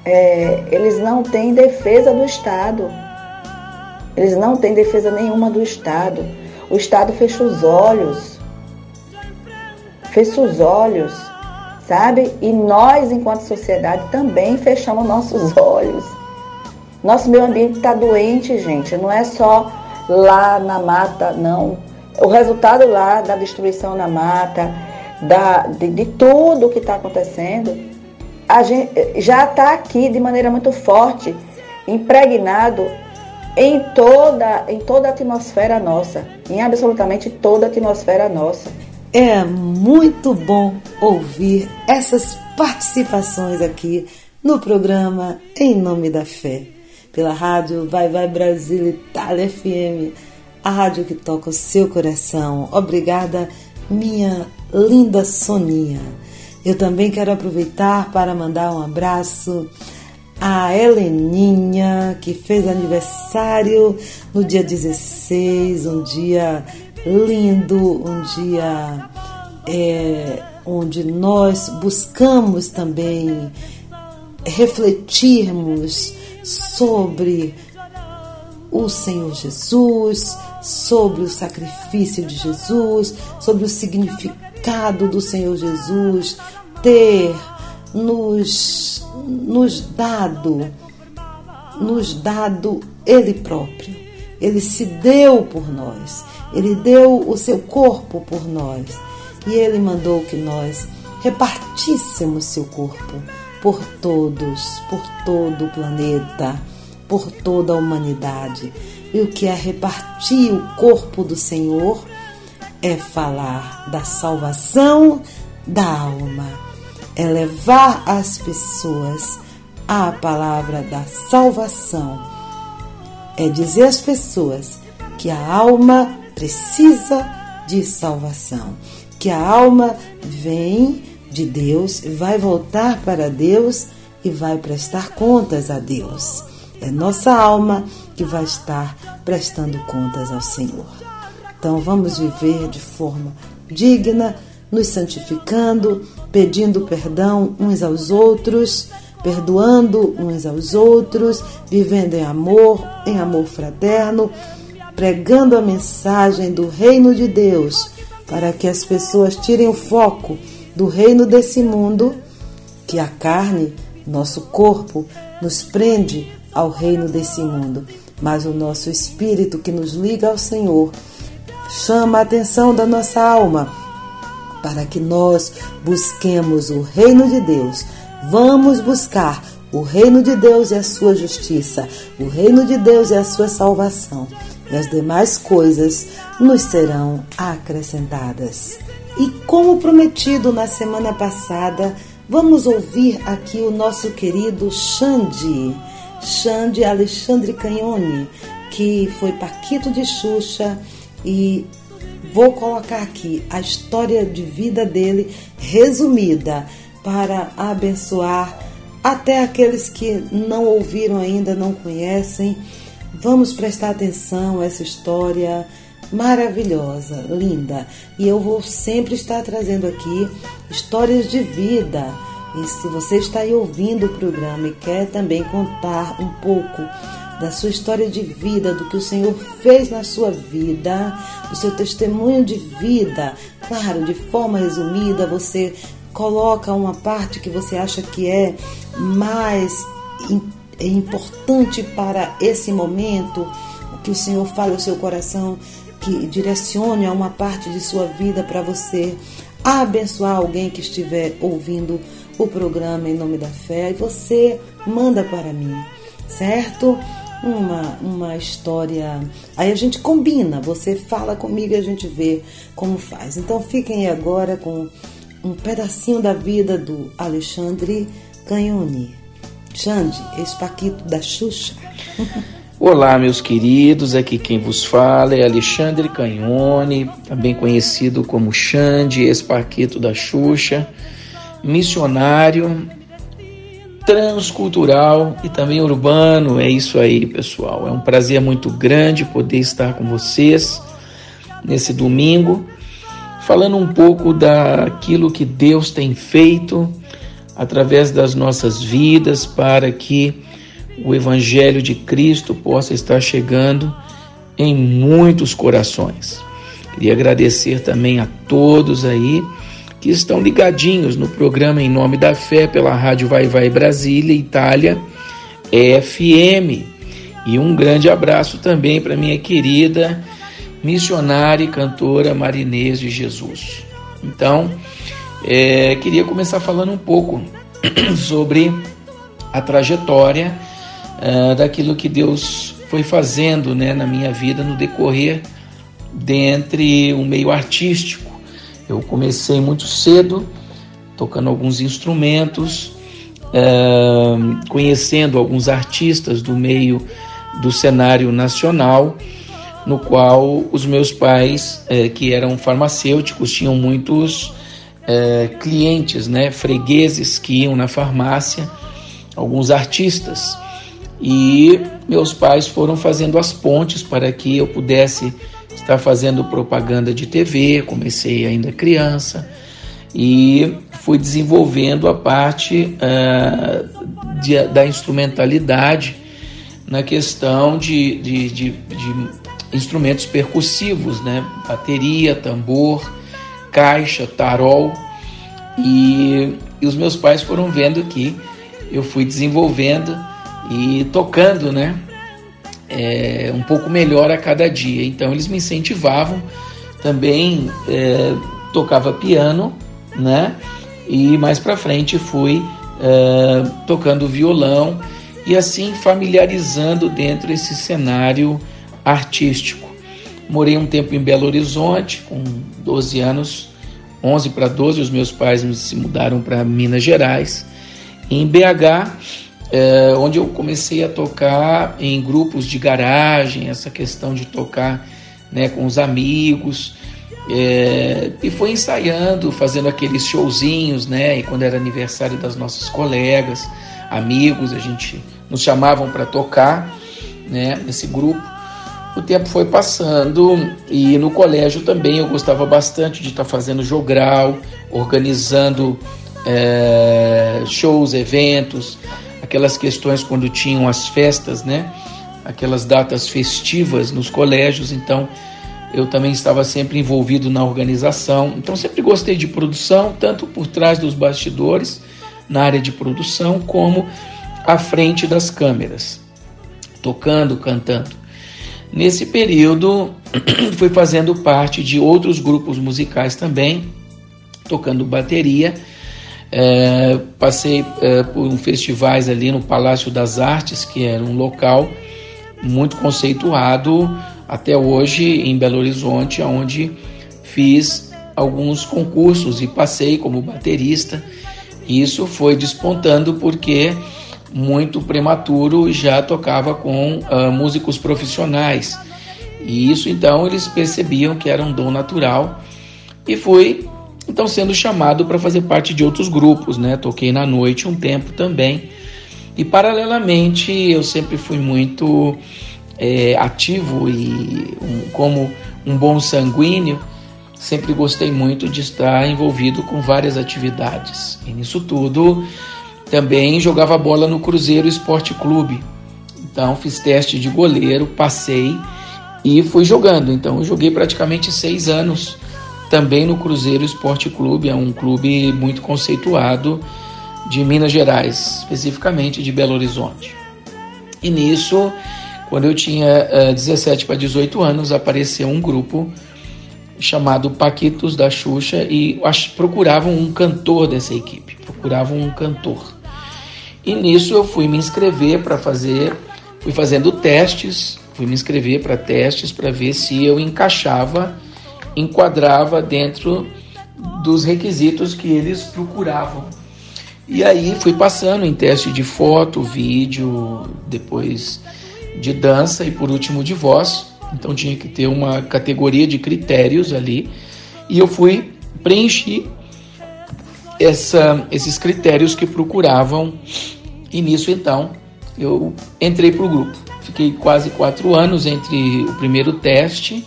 é, eles não têm defesa do Estado. Eles não têm defesa nenhuma do Estado. O Estado fecha os olhos fecha os olhos, sabe? E nós, enquanto sociedade, também fechamos nossos olhos. Nosso meio ambiente está doente, gente. Não é só lá na mata, não. O resultado lá da destruição na mata, da, de, de tudo que está acontecendo, a gente já está aqui de maneira muito forte, impregnado em toda, em toda a atmosfera nossa, em absolutamente toda a atmosfera nossa. É muito bom ouvir essas participações aqui no programa Em Nome da Fé, pela rádio Vai Vai Brasil Itália FM, a rádio que toca o seu coração. Obrigada, minha linda Soninha. Eu também quero aproveitar para mandar um abraço a Heleninha, que fez aniversário no dia 16, um dia lindo, um dia é, onde nós buscamos também refletirmos sobre o Senhor Jesus, sobre o sacrifício de Jesus, sobre o significado do Senhor Jesus ter nos, nos dado, nos dado Ele próprio. Ele se deu por nós. Ele deu o seu corpo por nós. E ele mandou que nós repartíssemos seu corpo por todos, por todo o planeta, por toda a humanidade. E o que é repartir o corpo do Senhor é falar da salvação da alma, é levar as pessoas à palavra da salvação, é dizer às pessoas que a alma precisa de salvação, que a alma vem de Deus, vai voltar para Deus e vai prestar contas a Deus. é nossa alma que vai estar prestando contas ao Senhor. Então vamos viver de forma digna, nos santificando, pedindo perdão uns aos outros, perdoando uns aos outros, vivendo em amor, em amor fraterno, pregando a mensagem do reino de Deus, para que as pessoas tirem o foco do reino desse mundo, que a carne, nosso corpo, nos prende ao reino desse mundo, mas o nosso espírito que nos liga ao Senhor chama a atenção da nossa alma para que nós busquemos o reino de Deus. Vamos buscar o reino de Deus e a sua justiça, o reino de Deus e a sua salvação, e as demais coisas nos serão acrescentadas. E como prometido na semana passada, vamos ouvir aqui o nosso querido Xande, Xande Alexandre Canhone, que foi Paquito de Xuxa e vou colocar aqui a história de vida dele resumida para abençoar até aqueles que não ouviram ainda, não conhecem. Vamos prestar atenção a essa história maravilhosa, linda. E eu vou sempre estar trazendo aqui histórias de vida. E se você está aí ouvindo o programa e quer também contar um pouco da sua história de vida, do que o Senhor fez na sua vida, do seu testemunho de vida. Claro, de forma resumida, você coloca uma parte que você acha que é mais é importante para esse momento, que o Senhor fale ao seu coração, que direcione a uma parte de sua vida para você abençoar alguém que estiver ouvindo o programa em nome da fé e você manda para mim, certo? uma, uma história. Aí a gente combina, você fala comigo e a gente vê como faz. Então fiquem agora com um pedacinho da vida do Alexandre Canhoni. Xande, esse Paquito da Xuxa. Olá, meus queridos, aqui quem vos fala é Alexandre Canhone, também conhecido como Xande, ex-Paquito da Xuxa, missionário transcultural e também urbano. É isso aí, pessoal. É um prazer muito grande poder estar com vocês nesse domingo, falando um pouco daquilo que Deus tem feito através das nossas vidas para que o Evangelho de Cristo possa estar chegando em muitos corações. Queria agradecer também a todos aí que estão ligadinhos no programa Em Nome da Fé pela Rádio Vai Vai Brasília, Itália, FM. E um grande abraço também para minha querida missionária e cantora Marinês de Jesus. Então, é, queria começar falando um pouco sobre a trajetória uh, daquilo que Deus foi fazendo né, na minha vida no decorrer dentre o meio artístico. Eu comecei muito cedo, tocando alguns instrumentos, é, conhecendo alguns artistas do meio do cenário nacional, no qual os meus pais, é, que eram farmacêuticos, tinham muitos é, clientes, né, fregueses que iam na farmácia, alguns artistas. E meus pais foram fazendo as pontes para que eu pudesse estar fazendo propaganda de TV, comecei ainda criança e fui desenvolvendo a parte uh, de, da instrumentalidade na questão de, de, de, instrumentos percussivos, né? bateria, tambor, caixa, tarol e, e os meus pais foram vendo que eu fui desenvolvendo e tocando, né? é, um pouco melhor a cada dia. Então eles me incentivavam. Também é, tocava piano, né? E mais para frente fui é, tocando violão e assim familiarizando dentro desse cenário artístico. Morei um tempo em Belo Horizonte, com 12 anos, 11 para 12, os meus pais se mudaram para Minas Gerais. Em BH, é, onde eu comecei a tocar em grupos de garagem, essa questão de tocar né, com os amigos. É, e foi ensaiando, fazendo aqueles showzinhos, né? E quando era aniversário das nossas colegas, amigos, a gente nos chamavam para tocar, né, nesse grupo. O tempo foi passando e no colégio também eu gostava bastante de estar tá fazendo jogral, organizando é, shows, eventos, aquelas questões quando tinham as festas, né? Aquelas datas festivas nos colégios, então eu também estava sempre envolvido na organização. Então sempre gostei de produção, tanto por trás dos bastidores, na área de produção, como à frente das câmeras, tocando, cantando. Nesse período, fui fazendo parte de outros grupos musicais também, tocando bateria. É, passei é, por um festivais ali no Palácio das Artes, que era um local muito conceituado até hoje em Belo Horizonte, onde fiz alguns concursos e passei como baterista. Isso foi despontando porque muito prematuro já tocava com uh, músicos profissionais. E isso então eles percebiam que era um dom natural e fui então sendo chamado para fazer parte de outros grupos, né? Toquei na noite um tempo também. E paralelamente eu sempre fui muito é, ativo e um, como um bom sanguíneo, sempre gostei muito de estar envolvido com várias atividades. E nisso tudo também jogava bola no Cruzeiro Esporte Clube. Então fiz teste de goleiro, passei e fui jogando. Então eu joguei praticamente seis anos também no Cruzeiro Esporte Clube, é um clube muito conceituado de Minas Gerais, especificamente de Belo Horizonte. E nisso, quando eu tinha uh, 17 para 18 anos, apareceu um grupo chamado Paquitos da Xuxa e procuravam um cantor dessa equipe, procuravam um cantor. E nisso eu fui me inscrever para fazer, fui fazendo testes, fui me inscrever para testes para ver se eu encaixava, enquadrava dentro dos requisitos que eles procuravam. E aí fui passando em teste de foto, vídeo, depois de dança e por último de voz. Então tinha que ter uma categoria de critérios ali. E eu fui preencher essa, esses critérios que procuravam. E nisso, então, eu entrei para o grupo. Fiquei quase quatro anos entre o primeiro teste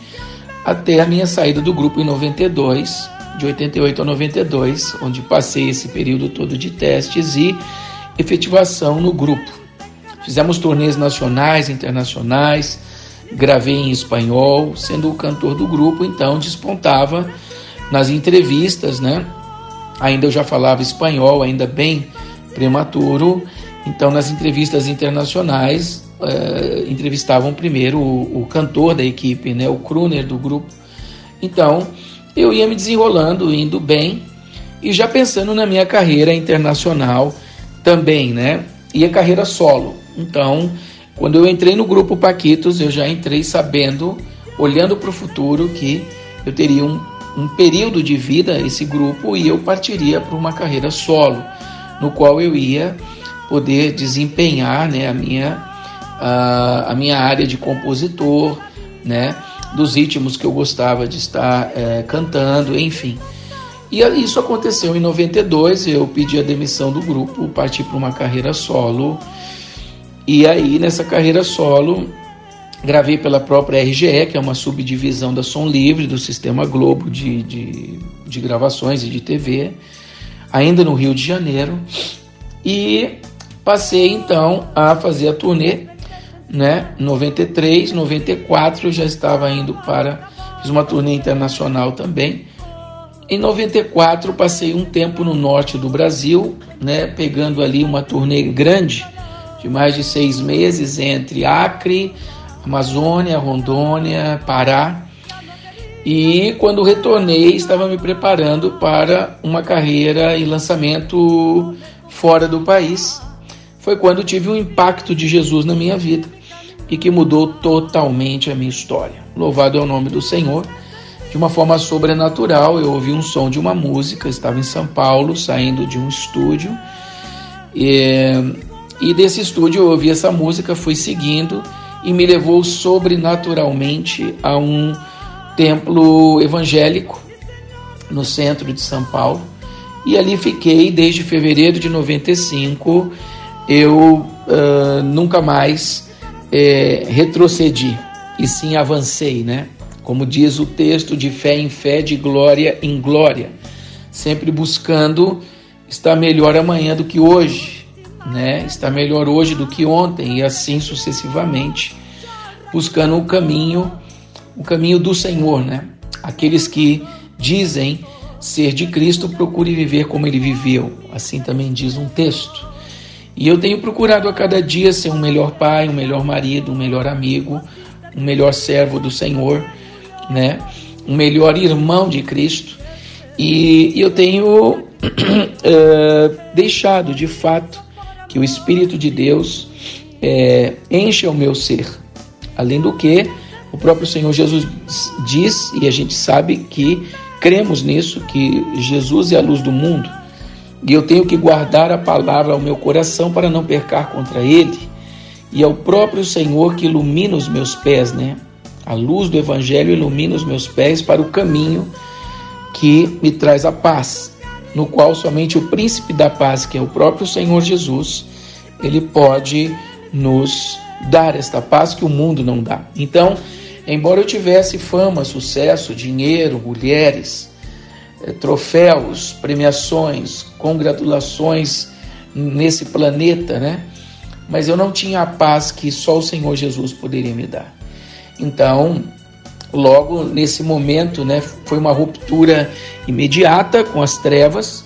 até a minha saída do grupo em 92, de 88 a 92, onde passei esse período todo de testes e efetivação no grupo. Fizemos turnês nacionais, internacionais, gravei em espanhol, sendo o cantor do grupo, então despontava nas entrevistas, né? Ainda eu já falava espanhol, ainda bem prematuro. Então, nas entrevistas internacionais, uh, entrevistavam primeiro o, o, cantor da equipe, né, o crooner do grupo. Então, eu ia me desenrolando, indo bem e já pensando na minha carreira internacional também, né? E a carreira solo. Então, quando eu entrei no grupo Paquitos, eu já entrei sabendo, olhando para o futuro, que eu teria um um período de vida esse grupo e eu partiria para uma carreira solo, no qual eu ia poder desempenhar né, a, minha, a, a minha área de compositor, né, dos ritmos que eu gostava de estar é, cantando, enfim. E isso aconteceu em 92, eu pedi a demissão do grupo, parti para uma carreira solo. E aí, nessa carreira solo, Gravei pela própria RGE, que é uma subdivisão da Som Livre, do Sistema Globo de, de, de gravações e de TV, ainda no Rio de Janeiro. E passei então a fazer a turnê, né? 93, 94 eu já estava indo para. Fiz uma turnê internacional também. Em 94 passei um tempo no norte do Brasil, né? Pegando ali uma turnê grande de mais de seis meses entre Acre, Amazônia, Rondônia, Pará. E quando retornei, estava me preparando para uma carreira e lançamento fora do país. Foi quando tive um impacto de Jesus na minha vida e que mudou totalmente a minha história. Louvado é o nome do Senhor. De uma forma sobrenatural, eu ouvi um som de uma música, estava em São Paulo, saindo de um estúdio. E, e desse estúdio eu ouvi essa música, fui seguindo e me levou sobrenaturalmente a um templo evangélico no centro de São Paulo. E ali fiquei desde fevereiro de 95. Eu uh, nunca mais é, retrocedi, e sim avancei, né? Como diz o texto, de fé em fé, de glória em glória, sempre buscando estar melhor amanhã do que hoje, né? Estar melhor hoje do que ontem e assim sucessivamente, buscando o caminho, o caminho do Senhor, né? Aqueles que dizem ser de Cristo, procure viver como ele viveu. Assim também diz um texto. E eu tenho procurado a cada dia ser um melhor pai, um melhor marido, um melhor amigo, um melhor servo do Senhor, né? Um melhor irmão de Cristo. E eu tenho uh, deixado de fato que o Espírito de Deus é, encha o meu ser. Além do que, o próprio Senhor Jesus diz, e a gente sabe que cremos nisso, que Jesus é a luz do mundo. E eu tenho que guardar a palavra ao meu coração para não percar contra ele. E é o próprio Senhor que ilumina os meus pés, né? A luz do Evangelho ilumina os meus pés para o caminho que me traz a paz, no qual somente o príncipe da paz, que é o próprio Senhor Jesus, ele pode nos dar esta paz que o mundo não dá. Então, embora eu tivesse fama, sucesso, dinheiro, mulheres, eh, troféus, premiações, congratulações nesse planeta, né? Mas eu não tinha a paz que só o Senhor Jesus poderia me dar. Então, logo nesse momento, né, foi uma ruptura imediata com as trevas,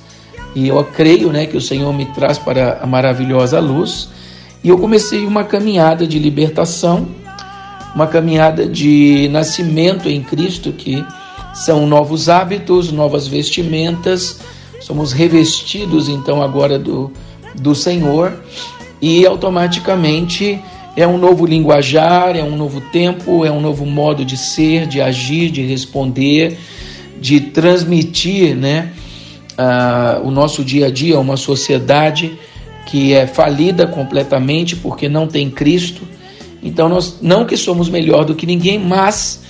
e eu creio, né, que o Senhor me traz para a maravilhosa luz, e eu comecei uma caminhada de libertação, uma caminhada de nascimento em Cristo, que são novos hábitos, novas vestimentas, somos revestidos então agora do, do Senhor, e automaticamente é um novo linguajar, é um novo tempo, é um novo modo de ser, de agir, de responder, de transmitir né, uh, o nosso dia a dia a uma sociedade que é falida completamente porque não tem Cristo. Então, nós não que somos melhor do que ninguém, mas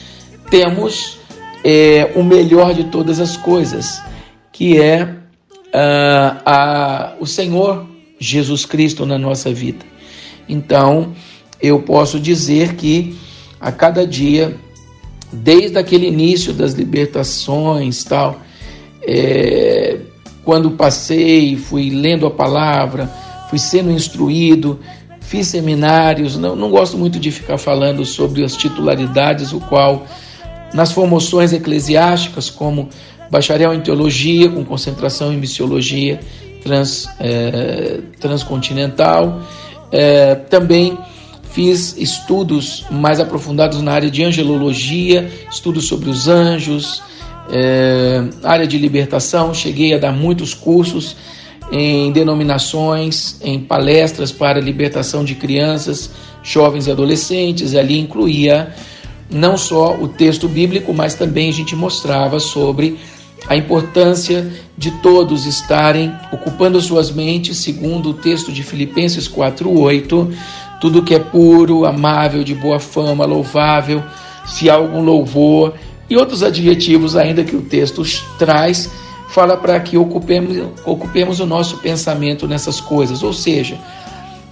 temos é, o melhor de todas as coisas, que é uh, a, o Senhor Jesus Cristo na nossa vida. Então, eu posso dizer que a cada dia, desde aquele início das libertações, tal, é, quando passei, fui lendo a palavra, fui sendo instruído, fiz seminários, não, não gosto muito de ficar falando sobre as titularidades, o qual nas formações eclesiásticas, como bacharel em teologia, com concentração em missiologia trans, é, transcontinental, é, também fiz estudos mais aprofundados na área de angelologia, estudos sobre os anjos, é, área de libertação. Cheguei a dar muitos cursos em denominações, em palestras para libertação de crianças, jovens e adolescentes. Ali incluía não só o texto bíblico, mas também a gente mostrava sobre a importância de todos estarem ocupando suas mentes, segundo o texto de Filipenses 4:8, tudo que é puro, amável, de boa fama, louvável, se há algum louvor. E outros adjetivos ainda que o texto traz, fala para que ocupemos, ocupemos o nosso pensamento nessas coisas, ou seja,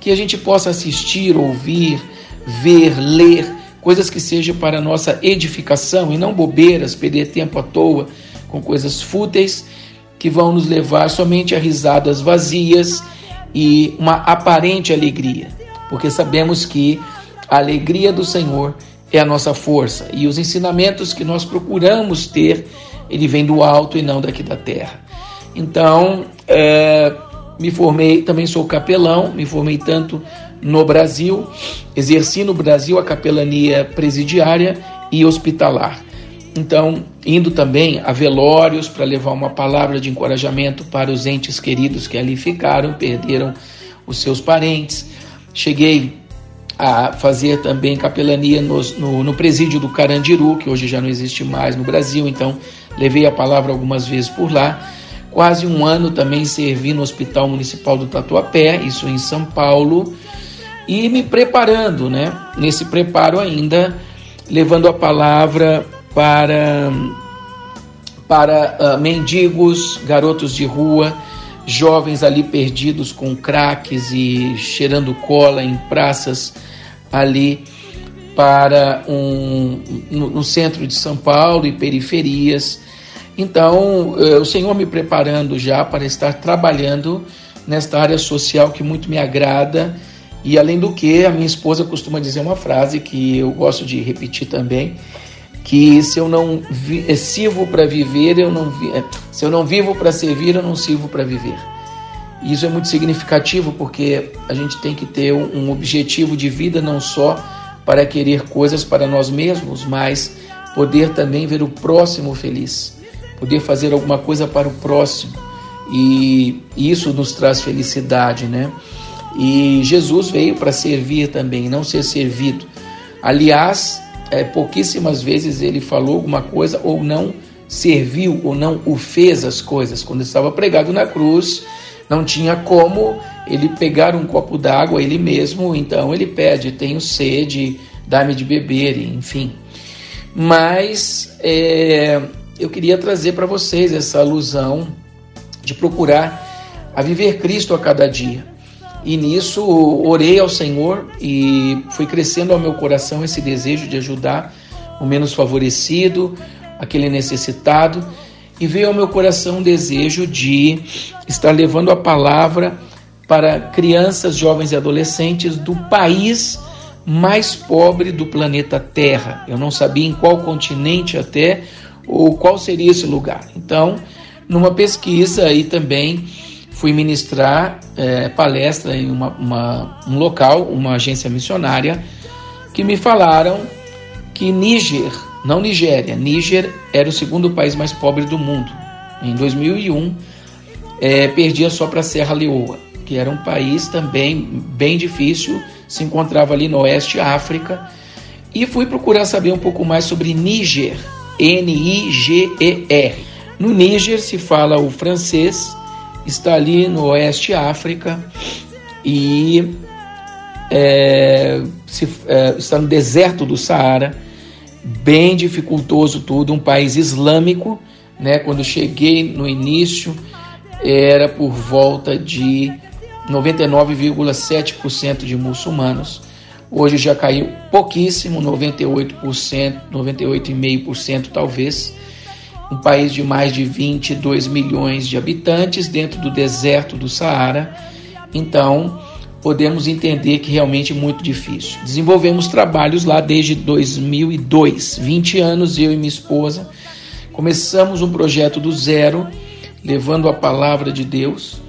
que a gente possa assistir, ouvir, ver, ler coisas que sejam para nossa edificação e não bobeiras, perder tempo à toa com coisas fúteis que vão nos levar somente a risadas vazias e uma aparente alegria porque sabemos que a alegria do Senhor é a nossa força e os ensinamentos que nós procuramos ter, ele vem do alto e não daqui da terra. Então, é, me formei, também sou capelão, me formei tanto no Brasil, exerci no Brasil a capelania presidiária e hospitalar. Então, indo também a velórios para levar uma palavra de encorajamento para os entes queridos que ali ficaram, perderam os seus parentes. Cheguei a fazer também capelania no, no, no, presídio do Carandiru, que hoje já não existe mais no Brasil, então levei a palavra algumas vezes por lá. Quase um ano também servi no Hospital Municipal do Tatuapé, isso em São Paulo, e me preparando, né? Nesse preparo ainda, levando a palavra para, para uh, mendigos, garotos de rua, jovens ali perdidos com craques e cheirando cola em praças ali para um no, no centro de São Paulo e periferias. Então, eh, o Senhor me preparando já para estar trabalhando nesta área social que muito me agrada. E além do que, a minha esposa costuma dizer uma frase que eu gosto de repetir também, que se eu não vi, eh, sirvo para viver, eu não vi, eh, se eu não vivo para servir, eu não sirvo para viver. E isso é muito significativo porque a gente tem que ter um objetivo de vida não só para querer coisas para nós mesmos, mas poder também ver o próximo feliz, poder fazer alguma coisa para o próximo. E isso nos traz felicidade, né? E Jesus veio para servir também, não ser servido. Aliás, é, pouquíssimas vezes ele falou alguma coisa ou não serviu ou não o fez as coisas. Quando estava pregado na cruz, não tinha como ele pegar um copo d'água ele mesmo, então ele pede: tenho sede, dá-me de beber, enfim. Mas é, eu queria trazer para vocês essa alusão de procurar a viver Cristo a cada dia. E nisso orei ao Senhor e foi crescendo ao meu coração esse desejo de ajudar o menos favorecido, aquele necessitado, e veio ao meu coração um desejo de estar levando a palavra para crianças, jovens e adolescentes do país mais pobre do planeta Terra. Eu não sabia em qual continente até ou qual seria esse lugar. Então, numa pesquisa aí também fui ministrar é, palestra em uma, uma, um local, uma agência missionária, que me falaram que Níger, não Nigéria, Níger era o segundo país mais pobre do mundo. Em 2001, é, perdia só para Serra Leoa, que era um país também bem difícil, se encontrava ali no oeste África. E fui procurar saber um pouco mais sobre Níger, N-I-G-E-R. No Níger se fala o francês, está ali no oeste África e é, se, é, está no deserto do Saara, bem dificultoso tudo, um país islâmico, né? Quando cheguei no início era por volta de 99,7% de muçulmanos. Hoje já caiu pouquíssimo, 98%, 98,5% talvez um país de mais de 22 milhões de habitantes dentro do deserto do Saara. Então, podemos entender que realmente é muito difícil. Desenvolvemos trabalhos lá desde 2002, 20 anos eu e minha esposa. Começamos um projeto do zero, levando a palavra de Deus,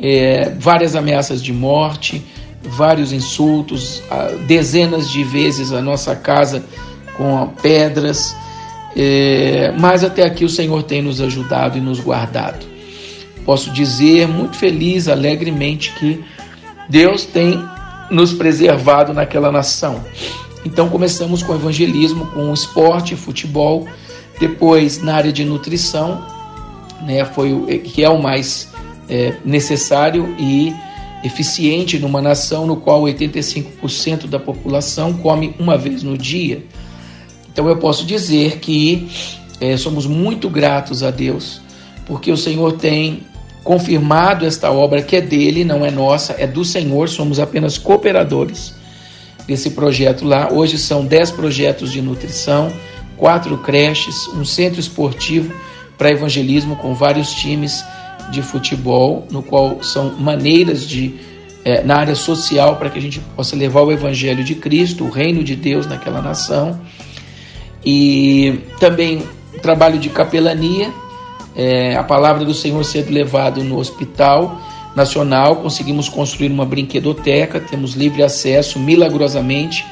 é, várias ameaças de morte, vários insultos, dezenas de vezes a nossa casa com pedras é, mas até aqui o Senhor tem nos ajudado e nos guardado. Posso dizer muito feliz, alegremente, que Deus tem nos preservado naquela nação. Então começamos com evangelismo, com esporte, futebol, depois na área de nutrição, né, foi o, que é o mais é, necessário e eficiente numa nação no qual 85% da população come uma vez no dia. Então eu posso dizer que é, somos muito gratos a Deus, porque o Senhor tem confirmado esta obra que é dele, não é nossa, é do Senhor, somos apenas cooperadores desse projeto lá. Hoje são 10 projetos de nutrição, quatro creches, um centro esportivo para evangelismo com vários times de futebol, no qual são maneiras de é, na área social para que a gente possa levar o evangelho de Cristo, o reino de Deus naquela nação e também trabalho de capelania, é, a palavra do Senhor sendo levado no hospital nacional, conseguimos construir uma brinquedoteca, temos livre acesso milagrosamente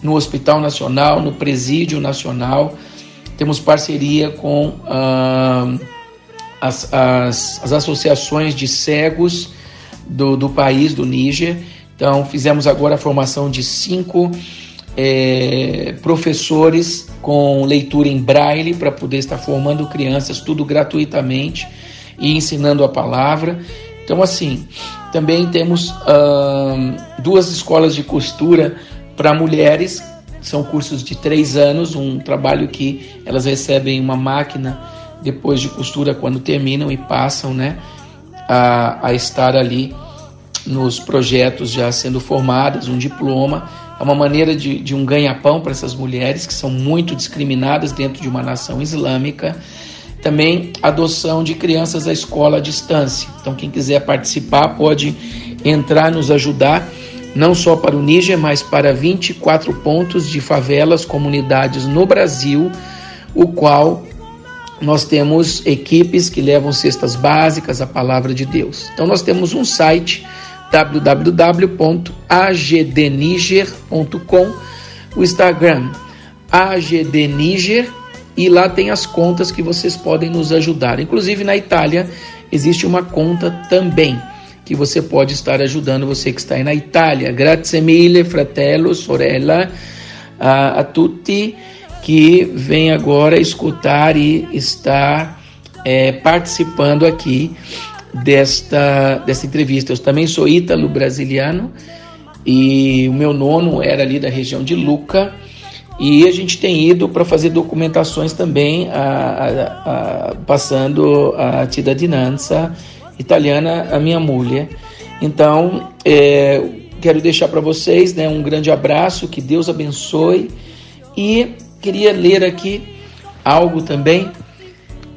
no Hospital Nacional, no Presídio Nacional, temos parceria com ah, as, as, as, associações de cegos do, do país, do Níger. Então, fizemos agora a formação de cinco é, professores com leitura em braille para poder estar formando crianças, tudo gratuitamente e ensinando a palavra. Então, assim, também temos duas escolas de costura para mulheres, são cursos de três anos, um trabalho que elas recebem uma máquina depois de costura quando terminam e passam, né? a, a estar ali nos projetos já sendo formadas, um diploma. É uma maneira de, de um ganha-pão para essas mulheres que são muito discriminadas dentro de uma nação islâmica. Também adoção de crianças à escola à distância. Então, quem quiser participar pode entrar, nos ajudar, não só para o Níger, mas para 24 pontos de favelas, comunidades no Brasil, o qual nós temos equipes que levam cestas básicas, a palavra de Deus. Então, nós temos um site www.agdniger.com, o Instagram agdniger e lá tem as contas que vocês podem nos ajudar. Inclusive na Itália existe uma conta também que você pode estar ajudando você que está aí na Itália. Grazie mille, fratello, sorella, a, a tutti que vem agora escutar e estar é, participando aqui desta, desta entrevista. Eu também sou ítalo-brasiliano e o meu nono era ali da região de Luca. E a gente tem ido para fazer documentações também, a, a, a, passando a cittadinanza italiana a minha mulher. Então, é, quero deixar para vocês né, um grande abraço, que Deus abençoe. E queria ler aqui algo também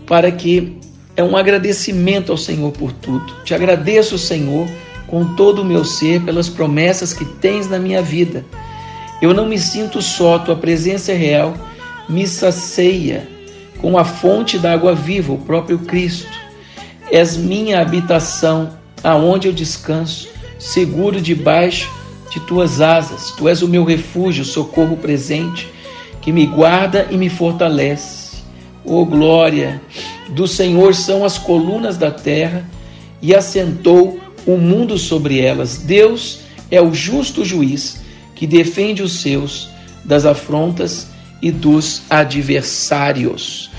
para que é um agradecimento ao Senhor por tudo. Te agradeço, Senhor, com todo o meu ser pelas promessas que tens na minha vida. Eu não me sinto só, tua presença é real, me sacia com a fonte da água viva, o próprio Cristo. És minha habitação, aonde eu descanso, seguro debaixo de tuas asas. Tu és o meu refúgio, socorro presente, que me guarda e me fortalece. Oh glória! Do Senhor são as colunas da terra e assentou o mundo sobre elas. Deus é o justo juiz que defende os seus das afrontas e dos adversários.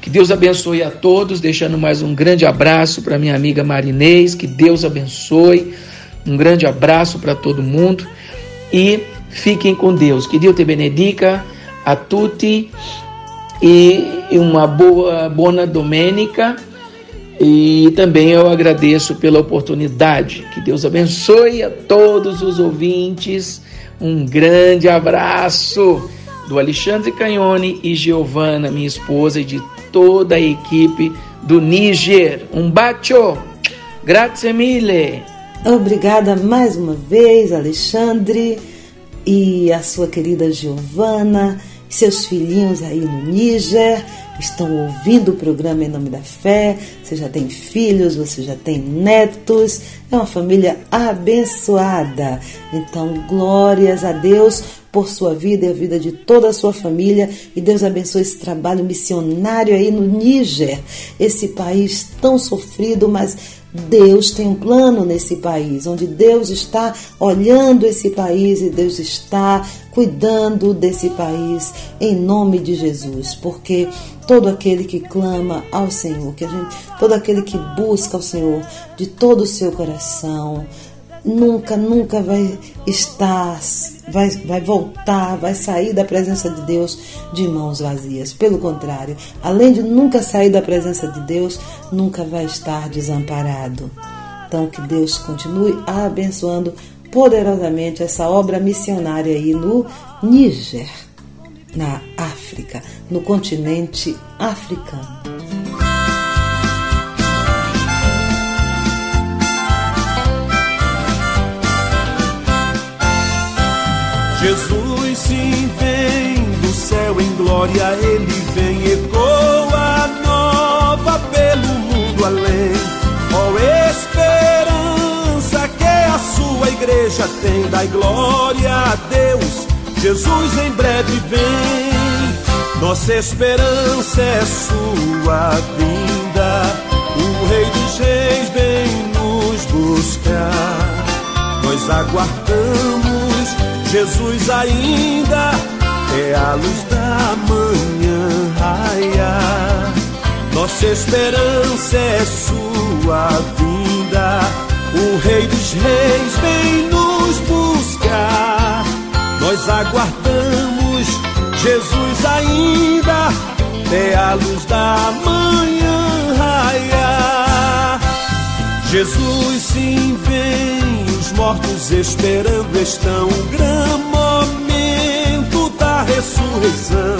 Que Deus abençoe a todos, deixando mais um grande abraço para minha amiga Marinês, que Deus abençoe. Um grande abraço para todo mundo e fiquem com Deus. Que Deus te benedica a tutti e uma boa bona domênica. E também eu agradeço pela oportunidade. Que Deus abençoe a todos os ouvintes. Um grande abraço do Alexandre Canhone e Giovana, minha esposa, e de toda a equipe do Níger. Um bacio! Grazie mille! Obrigada mais uma vez, Alexandre, e a sua querida Giovana seus filhinhos aí no Níger estão ouvindo o programa Em Nome da Fé. Você já tem filhos, você já tem netos. É uma família abençoada. Então, glórias a Deus por sua vida e a vida de toda a sua família. E Deus abençoe esse trabalho missionário aí no Níger, esse país tão sofrido, mas Deus tem um plano nesse país, onde Deus está olhando esse país e Deus está cuidando desse país em nome de Jesus, porque todo aquele que clama ao Senhor, que a gente, todo aquele que busca ao Senhor de todo o seu coração, nunca, nunca vai estar, vai, vai voltar, vai sair da presença de Deus de mãos vazias. Pelo contrário, além de nunca sair da presença de Deus, nunca vai estar desamparado. Então, que Deus continue abençoando poderosamente essa obra missionária aí no Níger, na África, no continente africano. Jesus sim vem do céu em glória, ele vem ecoa nova pelo mundo além. Oh, esperança que a sua igreja tem, dai glória a Deus. Jesus em breve vem. Nossa esperança é sua vinda. O Rei dos Reis vem nos buscar. Nós aguardamos Jesus ainda é a luz da manhã raia. Nossa esperança é sua vinda. O Rei dos Reis vem nos buscar. Nós aguardamos Jesus ainda é a luz da manhã raia. Jesus sim vem, mortos esperando estão. O grande momento da ressurreição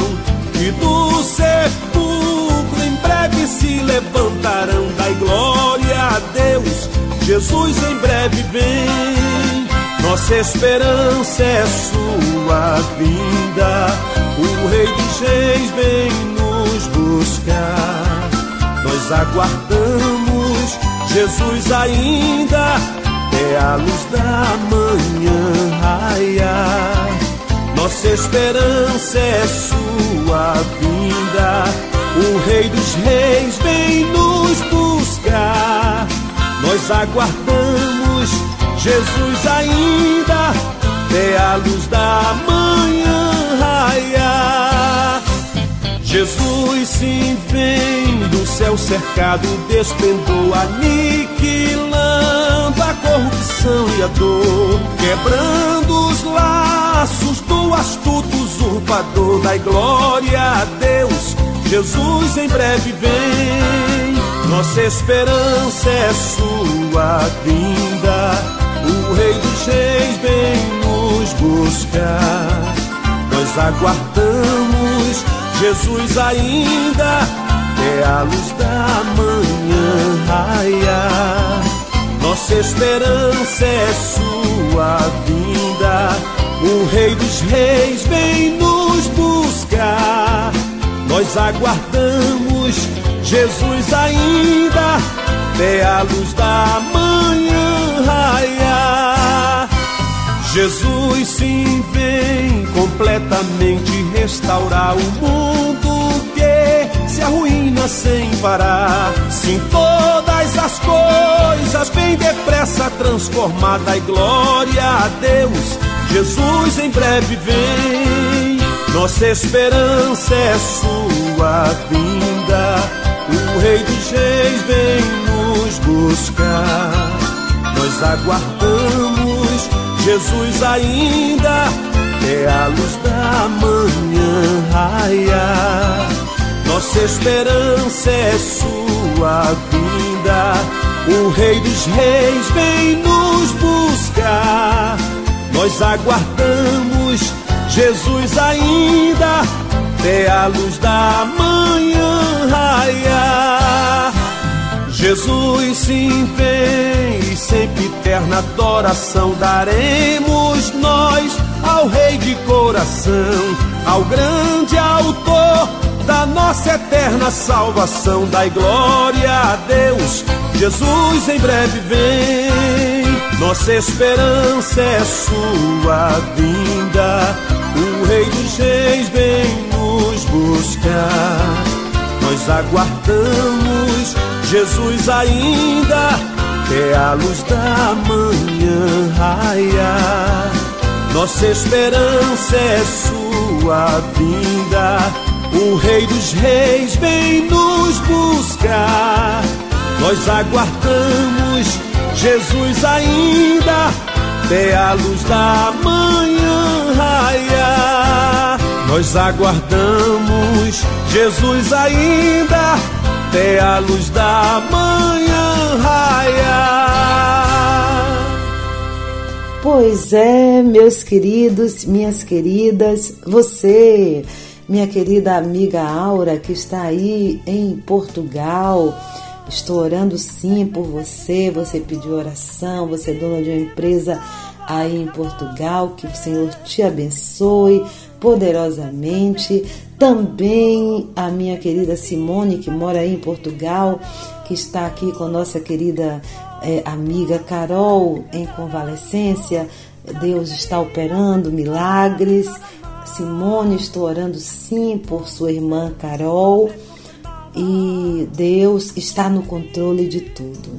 e do sepulcro em breve se levantarão. Dai glória a Deus, Jesus em breve vem. Nossa esperança é sua vinda. O Rei dos Reis vem nos buscar. Nós aguardamos Jesus ainda é a luz da manhã raiar. Nossa esperança é sua vinda. O Rei dos Reis vem nos buscar. Nós aguardamos Jesus ainda é a luz da manhã raiar. Jesus sim vem do céu cercado, despentou, aniquilando a corrupção e a dor, quebrando os laços do astuto usurpador. Dai glória a Deus, Jesus em breve vem. Nossa esperança é sua vinda, o Rei dos Reis vem nos buscar. Nós aguardamos Jesus ainda é a luz da manhã raiar. Nossa esperança é sua vinda. O Rei dos Reis vem nos buscar. Nós aguardamos Jesus ainda é a luz da manhã raiar. Jesus sim vem completamente restaurar o mundo se arruína sem parar. Sim, todas as coisas bem depressa transformada e glória a Deus. Jesus em breve vem. Nossa esperança é sua vinda. O Rei dos Reis vem nos buscar. Nós aguardamos Jesus ainda é a luz da manhã raiar. Nossa esperança é sua vinda. O Rei dos Reis vem nos buscar. Nós aguardamos Jesus ainda é a luz da manhã raiar. Jesus sim vem e sempre eterna adoração daremos nós ao Rei de coração, ao grande autor da nossa eterna salvação. Dai glória a Deus, Jesus em breve vem. Nossa esperança é sua vinda. O Rei dos Reis vem nos buscar. Nós aguardamos Jesus ainda é a luz da manhã raiar. Nossa esperança é sua vinda. O Rei dos Reis vem nos buscar. Nós aguardamos Jesus ainda é a luz da manhã raiar. Nós aguardamos Jesus ainda até a luz da manhã raiar. Pois é, meus queridos, minhas queridas, você, minha querida amiga Aura, que está aí em Portugal. Estou orando sim por você. Você pediu oração, você é dona de uma empresa aí em Portugal. Que o Senhor te abençoe poderosamente. Também a minha querida Simone, que mora aí em Portugal, que está aqui com nossa querida é, amiga Carol em convalescência. Deus está operando milagres. Simone, estou orando sim por sua irmã Carol. E Deus está no controle de tudo.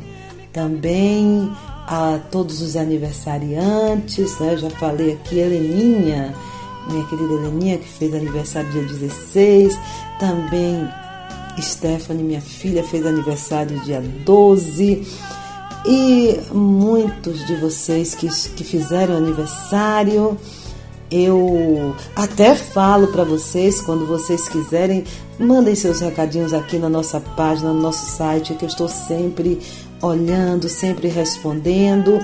Também a todos os aniversariantes, né? já falei aqui, Heleninha, minha querida Heleninha, que fez aniversário dia 16, também Stephanie, minha filha, fez aniversário dia 12, e muitos de vocês que, que fizeram aniversário, Eu até falo para vocês, quando vocês quiserem, mandem seus recadinhos aqui na nossa página, no nosso site, que eu estou sempre olhando, sempre respondendo.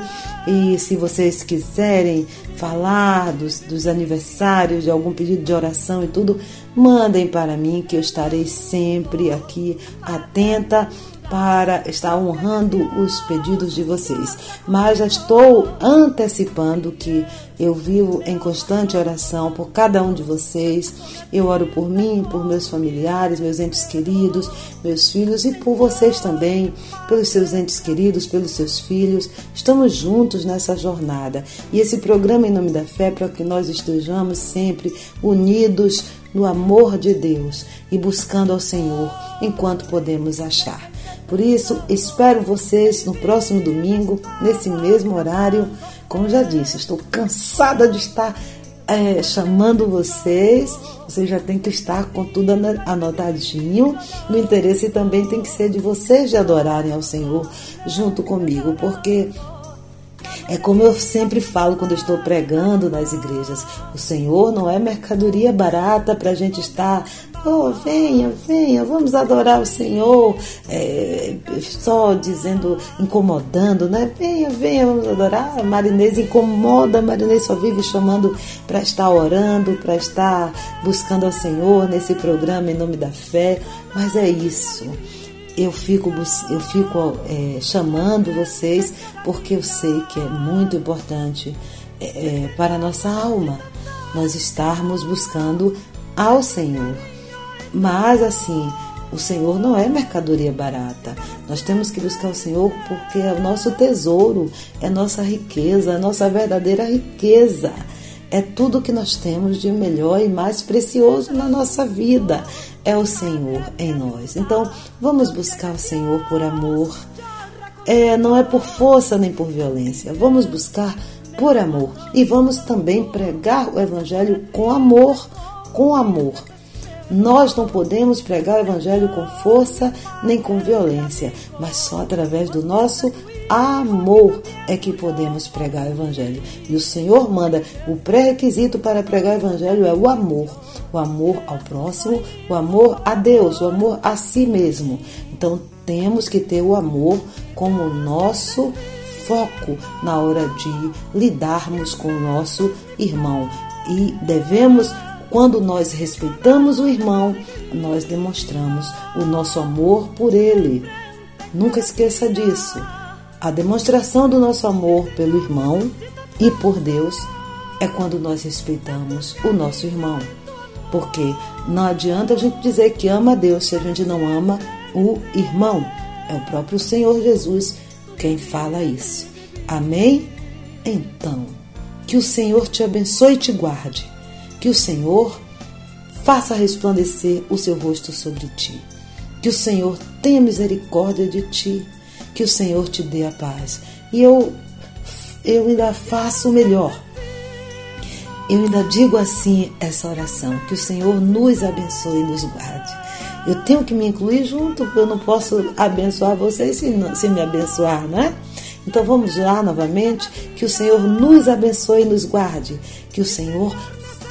E se vocês quiserem falar dos, dos aniversários, de algum pedido de oração e tudo, mandem para mim, que eu estarei sempre aqui atenta para estar honrando os pedidos de vocês. Mas já estou antecipando que eu vivo em constante oração por cada um de vocês. Eu oro por mim, por meus familiares, meus entes queridos, meus filhos e por vocês também, pelos seus entes queridos, pelos seus filhos. Estamos juntos nessa jornada. E esse programa em nome da fé é para que nós estejamos sempre unidos no amor de Deus e buscando ao Senhor enquanto podemos achar. Por isso, espero vocês no próximo domingo, nesse mesmo horário. Como já disse, estou cansada de estar é, chamando vocês. Vocês já tem que estar com tudo anotadinho. O interesse também tem que ser de vocês de adorarem ao Senhor junto comigo, porque é como eu sempre falo quando estou pregando nas igrejas: o Senhor não é mercadoria barata para a gente estar Oh, venha, venha, vamos adorar o Senhor. É, só dizendo, incomodando, né? Venha, venha, vamos adorar. A Marinês incomoda, a Marinês só vive chamando para estar orando, para estar buscando ao Senhor nesse programa em nome da fé. Mas é isso. Eu fico, eu fico é, chamando vocês porque eu sei que é muito importante é, é para a nossa alma nós estarmos buscando ao Senhor. Mas assim, o Senhor não é mercadoria barata. Nós temos que buscar o Senhor porque é o nosso tesouro, é nossa riqueza, é nossa verdadeira riqueza. É tudo que nós temos de melhor e mais precioso na nossa vida. É o Senhor em nós. Então, vamos buscar o Senhor por amor. É, não é por força nem por violência. Vamos buscar por amor. E vamos também pregar o Evangelho com amor. Com amor. Nós não podemos pregar o Evangelho com força nem com violência, mas só através do nosso amor é que podemos pregar o Evangelho. E o Senhor manda, o pré-requisito para pregar o Evangelho é o amor. O amor ao próximo, o amor a Deus, o amor a si mesmo. Então temos que ter o amor como nosso foco na hora de lidarmos com o nosso irmão. E devemos quando nós respeitamos o irmão, nós demonstramos o nosso amor por ele. Nunca esqueça disso. A demonstração do nosso amor pelo irmão e por Deus é quando nós respeitamos o nosso irmão. Porque não adianta a gente dizer que ama a Deus se a gente não ama o irmão. É o próprio Senhor Jesus quem fala isso. Amém? Então, que o Senhor te abençoe e te guarde que o Senhor faça resplandecer o seu rosto sobre ti. Que o Senhor tenha misericórdia de ti. Que o Senhor te dê a paz. E eu, eu ainda faço o melhor. Eu ainda digo assim essa oração: que o Senhor nos abençoe e nos guarde. Eu tenho que me incluir junto, porque eu não posso abençoar vocês se, se me abençoar, né? Então vamos lá novamente, que o Senhor nos abençoe e nos guarde, que o Senhor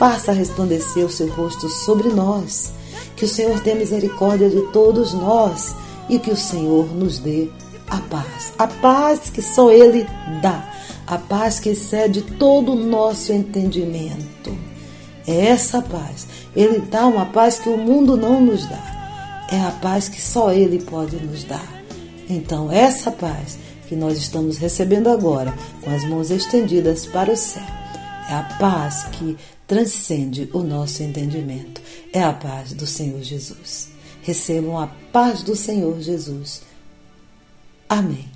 faça resplandecer o seu rosto sobre nós. Que o Senhor tenha misericórdia de todos nós e que o Senhor nos dê a paz. A paz que só Ele dá. A paz que excede todo o nosso entendimento. É essa paz. Ele dá uma paz que o mundo não nos dá. É a paz que só Ele pode nos dar. Então, essa paz que nós estamos recebendo agora, com as mãos estendidas para o céu, é a paz que transcende o nosso entendimento. É a paz do Senhor Jesus. Recebam a paz do Senhor Jesus. Amém.